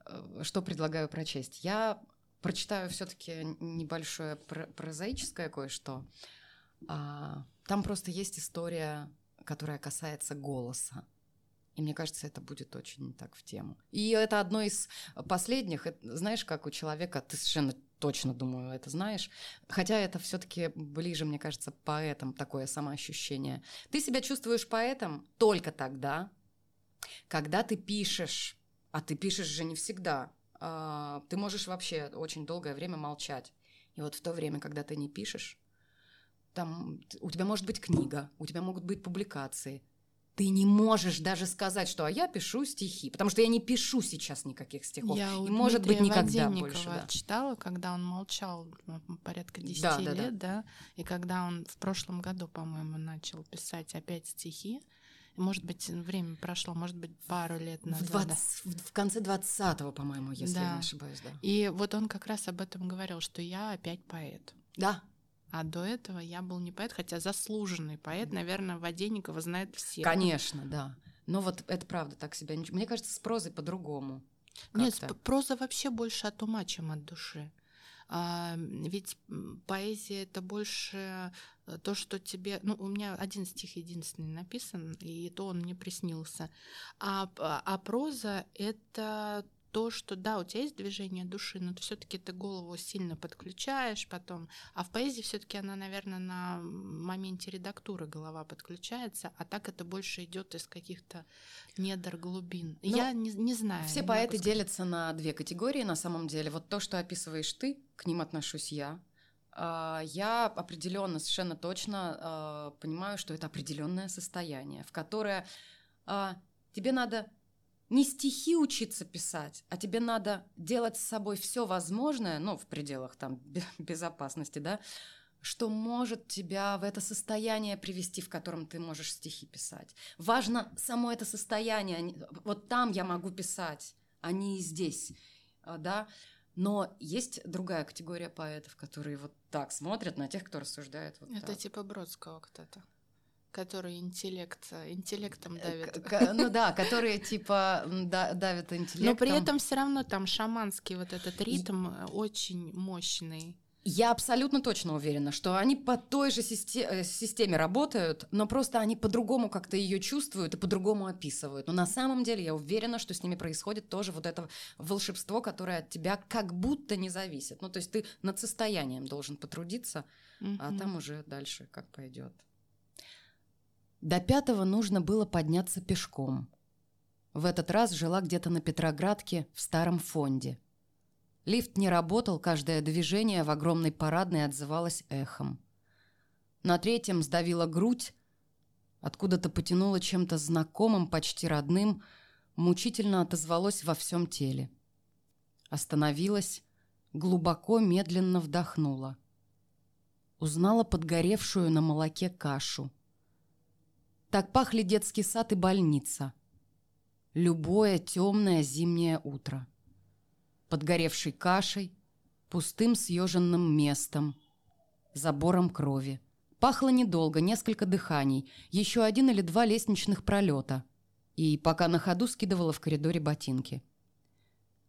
э, что предлагаю прочесть. Я прочитаю все-таки небольшое про- прозаическое кое-что. А, Там просто есть история, которая касается голоса. И мне кажется, это будет очень так в тему. И это одно из последних. Знаешь, как у человека, ты совершенно точно, думаю, это знаешь. Хотя это все-таки ближе, мне кажется, поэтам такое самоощущение. Ты себя чувствуешь поэтом только тогда, когда ты пишешь. А ты пишешь же не всегда. А, Ты можешь вообще очень долгое время молчать. И вот в то время, когда ты не пишешь, там у тебя может быть книга, у тебя могут быть публикации. Ты не можешь даже сказать, что а я пишу стихи, потому что я не пишу сейчас никаких стихов. Я у И, может быть, никогда больше. да. читала, когда он молчал ну, порядка 10 Да, да, да. лет, да. и когда он в прошлом году, по-моему, начал писать опять стихи. Может быть, время прошло, может быть, пару лет В, назад. да. 20 в- в конце 20-го, по-моему, если я Да. не ошибаюсь, да. И вот он как раз об этом говорил, что я опять поэт. Да, А до этого я был не поэт, хотя заслуженный поэт, наверное, Воденникова знает все. конечно, да. Но вот это правда так себя Мне кажется, с прозой по-другому. Нет, проза вообще больше от ума, чем от души. А, ведь поэзия это больше э, то, что тебе... Ну, у меня один стих единственный написан, и то он мне приснился. А, а проза это то, что да, у тебя есть движение души, но ты все-таки ты голову сильно подключаешь потом. А в поэзии все-таки она, наверное, на моменте редактуры голова подключается, а так это больше идет из каких-то недр глубин. Ну, Я не, не знаю. Все поэты делятся на две категории на самом деле. Вот то, что описываешь ты, к ним отношусь я. А, я определенно, совершенно точно а, понимаю, что это определенное состояние, в которое а, тебе надо не стихи учиться писать, а тебе надо делать с собой все возможное, ну, в пределах там безопасности, да, что может тебя в это состояние привести, в котором ты можешь стихи писать. Важно само это состояние. Вот там я могу писать, а не здесь, да. Но есть другая категория поэтов, которые вот так смотрят на тех, кто рассуждает вот Это так. типа Бродского кто-то который интеллект, интеллектом э, давит. Ну да, которые типа давят интеллектом. Но при этом все равно там шаманский вот этот ритм э, очень мощный. Я абсолютно точно уверена, что они по той же э, системе работают, но просто они по-другому как-то ее чувствуют и по-другому описывают. Но на самом деле я уверена, что с ними происходит тоже вот это волшебство, которое от тебя как будто не зависит. Ну, то есть ты над состоянием должен потрудиться, mm-hmm. а там уже дальше как пойдет. До пятого нужно было подняться пешком. В этот раз жила где-то на Петроградке в старом фонде – Лифт не работал, каждое движение в огромной парадной отзывалось эхом. На третьем сдавила грудь, откуда-то потянуло чем-то знакомым, почти родным, мучительно отозвалось во всем теле. Остановилась, глубоко, медленно вдохнула. Узнала подгоревшую на молоке кашу. Так пахли детский сад и больница. Любое темное зимнее утро подгоревшей кашей, пустым съеженным местом, забором крови. Пахло недолго, несколько дыханий, еще один или два лестничных пролета. И пока на ходу скидывала в коридоре ботинки.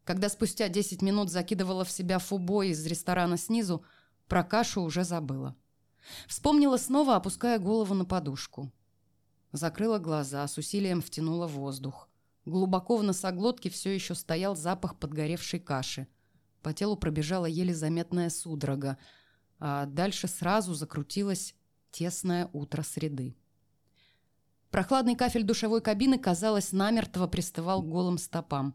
Когда спустя 10 минут закидывала в себя фубой из ресторана снизу, про кашу уже забыла. Вспомнила снова, опуская голову на подушку. Закрыла глаза, с усилием втянула воздух. Глубоко в носоглотке все еще стоял запах подгоревшей каши. По телу пробежала еле заметная судорога, а дальше сразу закрутилось тесное утро среды. Прохладный кафель душевой кабины, казалось, намертво пристывал к голым стопам.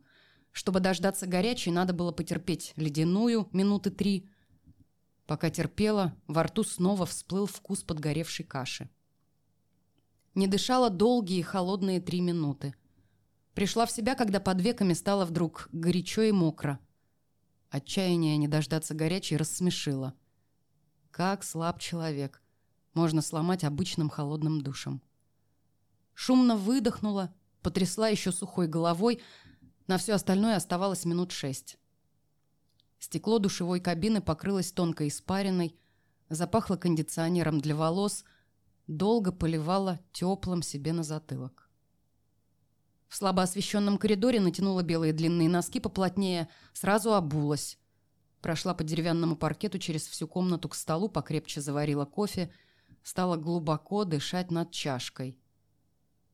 Чтобы дождаться горячей, надо было потерпеть ледяную минуты три. Пока терпела, во рту снова всплыл вкус подгоревшей каши. Не дышала долгие холодные три минуты – Пришла в себя, когда под веками стало вдруг горячо и мокро. Отчаяние не дождаться горячей рассмешило. Как слаб человек. Можно сломать обычным холодным душем. Шумно выдохнула, потрясла еще сухой головой. На все остальное оставалось минут шесть. Стекло душевой кабины покрылось тонкой испариной, запахло кондиционером для волос, долго поливало теплым себе на затылок. В слабо освещенном коридоре натянула белые длинные носки поплотнее, сразу обулась. Прошла по деревянному паркету через всю комнату к столу, покрепче заварила кофе, стала глубоко дышать над чашкой.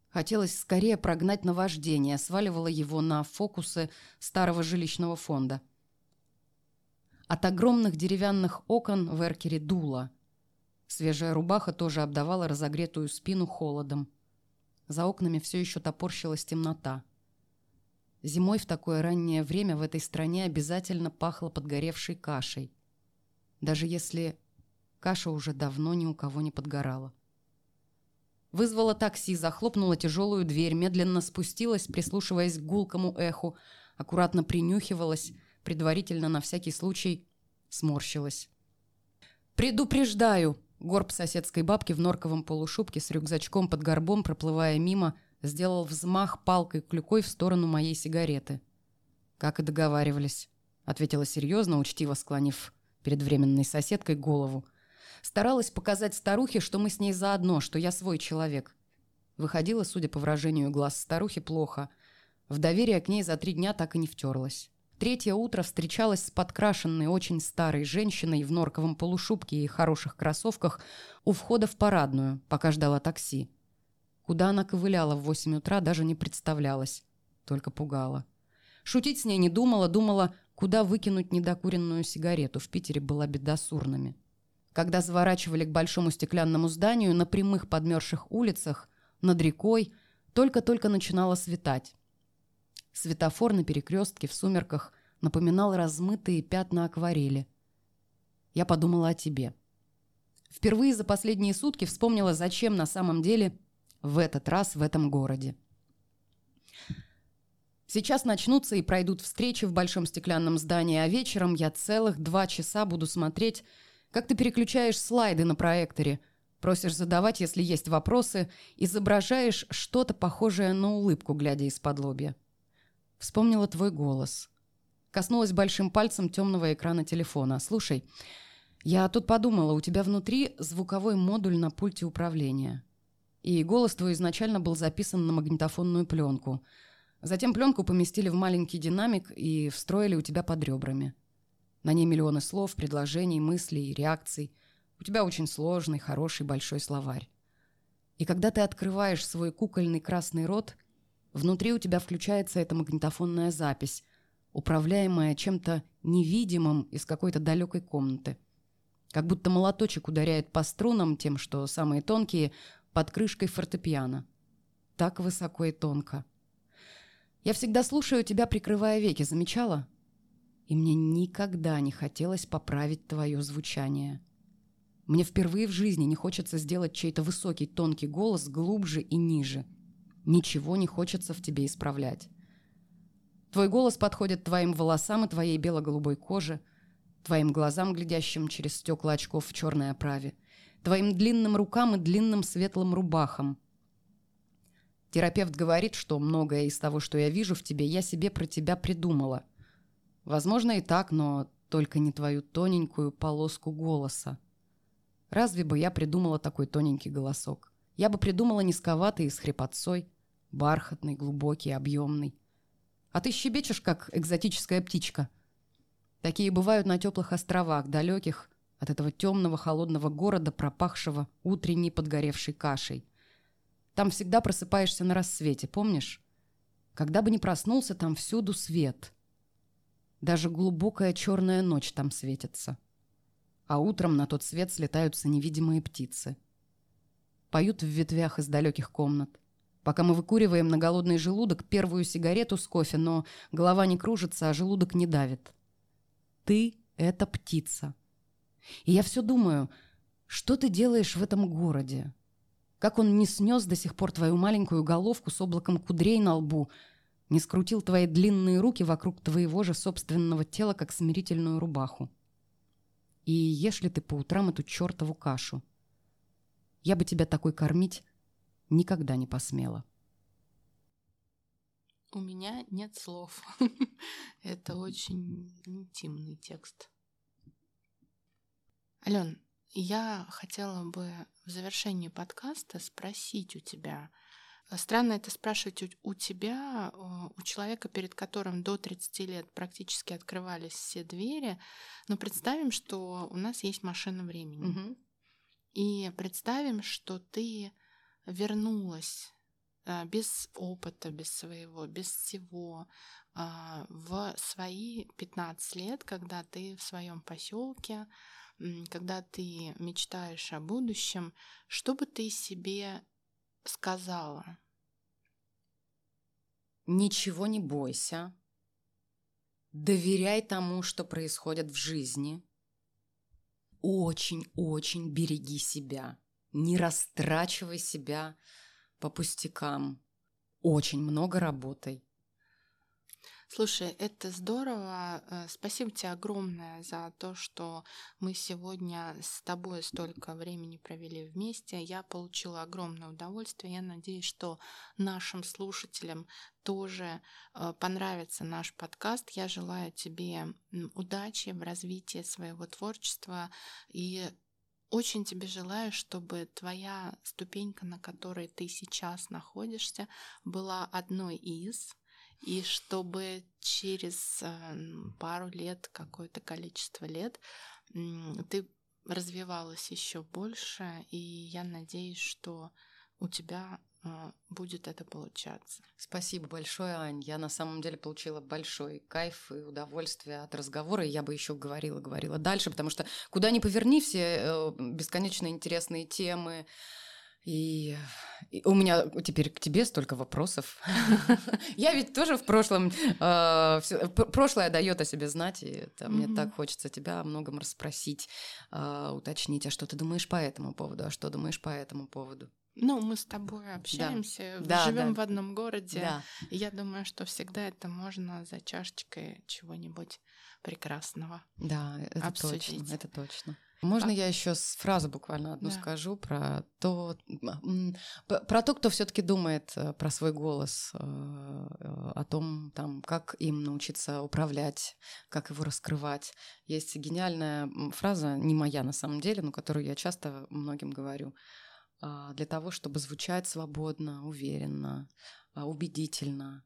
Хотелось скорее прогнать наваждение, сваливала его на фокусы старого жилищного фонда. От огромных деревянных окон в эркере дуло. Свежая рубаха тоже обдавала разогретую спину холодом. За окнами все еще топорщилась темнота. Зимой в такое раннее время в этой стране обязательно пахло подгоревшей кашей. Даже если каша уже давно ни у кого не подгорала. Вызвала такси, захлопнула тяжелую дверь, медленно спустилась, прислушиваясь к гулкому эху, аккуратно принюхивалась, предварительно на всякий случай сморщилась. «Предупреждаю!» Горб соседской бабки в норковом полушубке с рюкзачком под горбом, проплывая мимо, сделал взмах палкой-клюкой в сторону моей сигареты. «Как и договаривались», — ответила серьезно, учтиво склонив перед временной соседкой голову. Старалась показать старухе, что мы с ней заодно, что я свой человек. Выходила, судя по выражению глаз старухи, плохо. В доверие к ней за три дня так и не втерлась. Третье утро встречалась с подкрашенной очень старой женщиной в норковом полушубке и хороших кроссовках у входа в парадную, пока ждала такси. Куда она ковыляла в восемь утра, даже не представлялась, только пугала. Шутить с ней не думала, думала, куда выкинуть недокуренную сигарету. В Питере была беда с урнами. Когда заворачивали к большому стеклянному зданию, на прямых подмерзших улицах, над рекой, только-только начинало светать. Светофор на перекрестке в сумерках напоминал размытые пятна акварели. Я подумала о тебе. Впервые за последние сутки вспомнила, зачем на самом деле в этот раз в этом городе. Сейчас начнутся и пройдут встречи в большом стеклянном здании, а вечером я целых два часа буду смотреть, как ты переключаешь слайды на проекторе, просишь задавать, если есть вопросы, изображаешь что-то похожее на улыбку, глядя из-под лобья. Вспомнила твой голос. Коснулась большим пальцем темного экрана телефона. «Слушай, я тут подумала, у тебя внутри звуковой модуль на пульте управления. И голос твой изначально был записан на магнитофонную пленку – Затем пленку поместили в маленький динамик и встроили у тебя под ребрами. На ней миллионы слов, предложений, мыслей, реакций. У тебя очень сложный, хороший, большой словарь. И когда ты открываешь свой кукольный красный рот, внутри у тебя включается эта магнитофонная запись, управляемая чем-то невидимым из какой-то далекой комнаты. Как будто молоточек ударяет по струнам, тем, что самые тонкие, под крышкой фортепиано. Так высоко и тонко. Я всегда слушаю тебя, прикрывая веки, замечала? И мне никогда не хотелось поправить твое звучание. Мне впервые в жизни не хочется сделать чей-то высокий, тонкий голос глубже и ниже. Ничего не хочется в тебе исправлять. Твой голос подходит твоим волосам и твоей бело-голубой коже, твоим глазам, глядящим через стекла очков в черной оправе, твоим длинным рукам и длинным светлым рубахам, Терапевт говорит, что многое из того, что я вижу в тебе, я себе про тебя придумала. Возможно и так, но только не твою тоненькую полоску голоса. Разве бы я придумала такой тоненький голосок? Я бы придумала низковатый и с хрипотцой, бархатный, глубокий, объемный. А ты щебечешь, как экзотическая птичка. Такие бывают на теплых островах, далеких от этого темного холодного города, пропахшего утренней подгоревшей кашей. Там всегда просыпаешься на рассвете, помнишь? Когда бы ни проснулся, там всюду свет. Даже глубокая черная ночь там светится. А утром на тот свет слетаются невидимые птицы. Поют в ветвях из далеких комнат. Пока мы выкуриваем на голодный желудок первую сигарету с кофе, но голова не кружится, а желудок не давит. Ты — это птица. И я все думаю, что ты делаешь в этом городе? Как он не снес до сих пор твою маленькую головку с облаком кудрей на лбу, не скрутил твои длинные руки вокруг твоего же собственного тела, как смирительную рубаху. И ешь ли ты по утрам эту чертову кашу? Я бы тебя такой кормить никогда не посмела. У меня нет слов. Это очень интимный текст. Ален, я хотела бы в завершении подкаста спросить у тебя. Странно это спрашивать у, тебя, у человека, перед которым до 30 лет практически открывались все двери. Но представим, что у нас есть машина времени. Угу. И представим, что ты вернулась а, без опыта, без своего, без всего, а, в свои 15 лет, когда ты в своем поселке когда ты мечтаешь о будущем, что бы ты себе сказала? Ничего не бойся. Доверяй тому, что происходит в жизни. Очень-очень береги себя. Не растрачивай себя по пустякам. Очень много работай. Слушай, это здорово. Э, спасибо тебе огромное за то, что мы сегодня с тобой столько времени провели вместе. Я получила огромное удовольствие. Я надеюсь, что нашим слушателям тоже э, понравится наш подкаст. Я желаю тебе удачи в развитии своего творчества и очень тебе желаю, чтобы твоя ступенька, на которой ты сейчас находишься, была одной из и чтобы через э, пару лет, какое-то количество лет, ты развивалась еще больше, и я надеюсь, что у тебя будет это получаться. Спасибо большое, Ань. Я на самом деле получила большой кайф и удовольствие от разговора. И я бы еще говорила, говорила дальше, потому что куда ни поверни, все э, бесконечно интересные темы. И, и у меня теперь к тебе столько вопросов. Я ведь тоже в прошлом... Э, прошлое дает о себе знать, и мне так хочется тебя о многом расспросить, э, уточнить, а что ты думаешь по этому поводу, а что думаешь по этому поводу. Ну, мы с тобой общаемся, да. живем да, в одном городе. Да. Я думаю, что всегда это можно за чашечкой чего-нибудь прекрасного. Да, это обсудить. точно. Это точно. Можно а... я еще фразу буквально одну да. скажу про то, про то, кто все-таки думает э, про свой голос, э, э, о том, там, как им научиться управлять, как его раскрывать. Есть гениальная фраза, не моя на самом деле, но которую я часто многим говорю. А, для того, чтобы звучать свободно, уверенно, а, убедительно,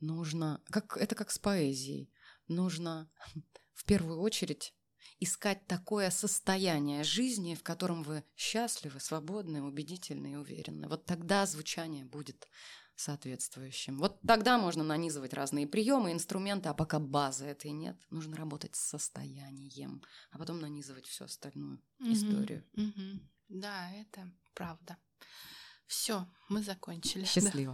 нужно, как, это как с поэзией, нужно в первую очередь искать такое состояние жизни, в котором вы счастливы, свободны, убедительны и уверены. Вот тогда звучание будет соответствующим. Вот тогда можно нанизывать разные приемы, инструменты, а пока базы этой нет, нужно работать с состоянием, а потом нанизывать всю остальную mm-hmm. историю. Mm-hmm. Да, это правда. Все, мы закончили. Счастливо.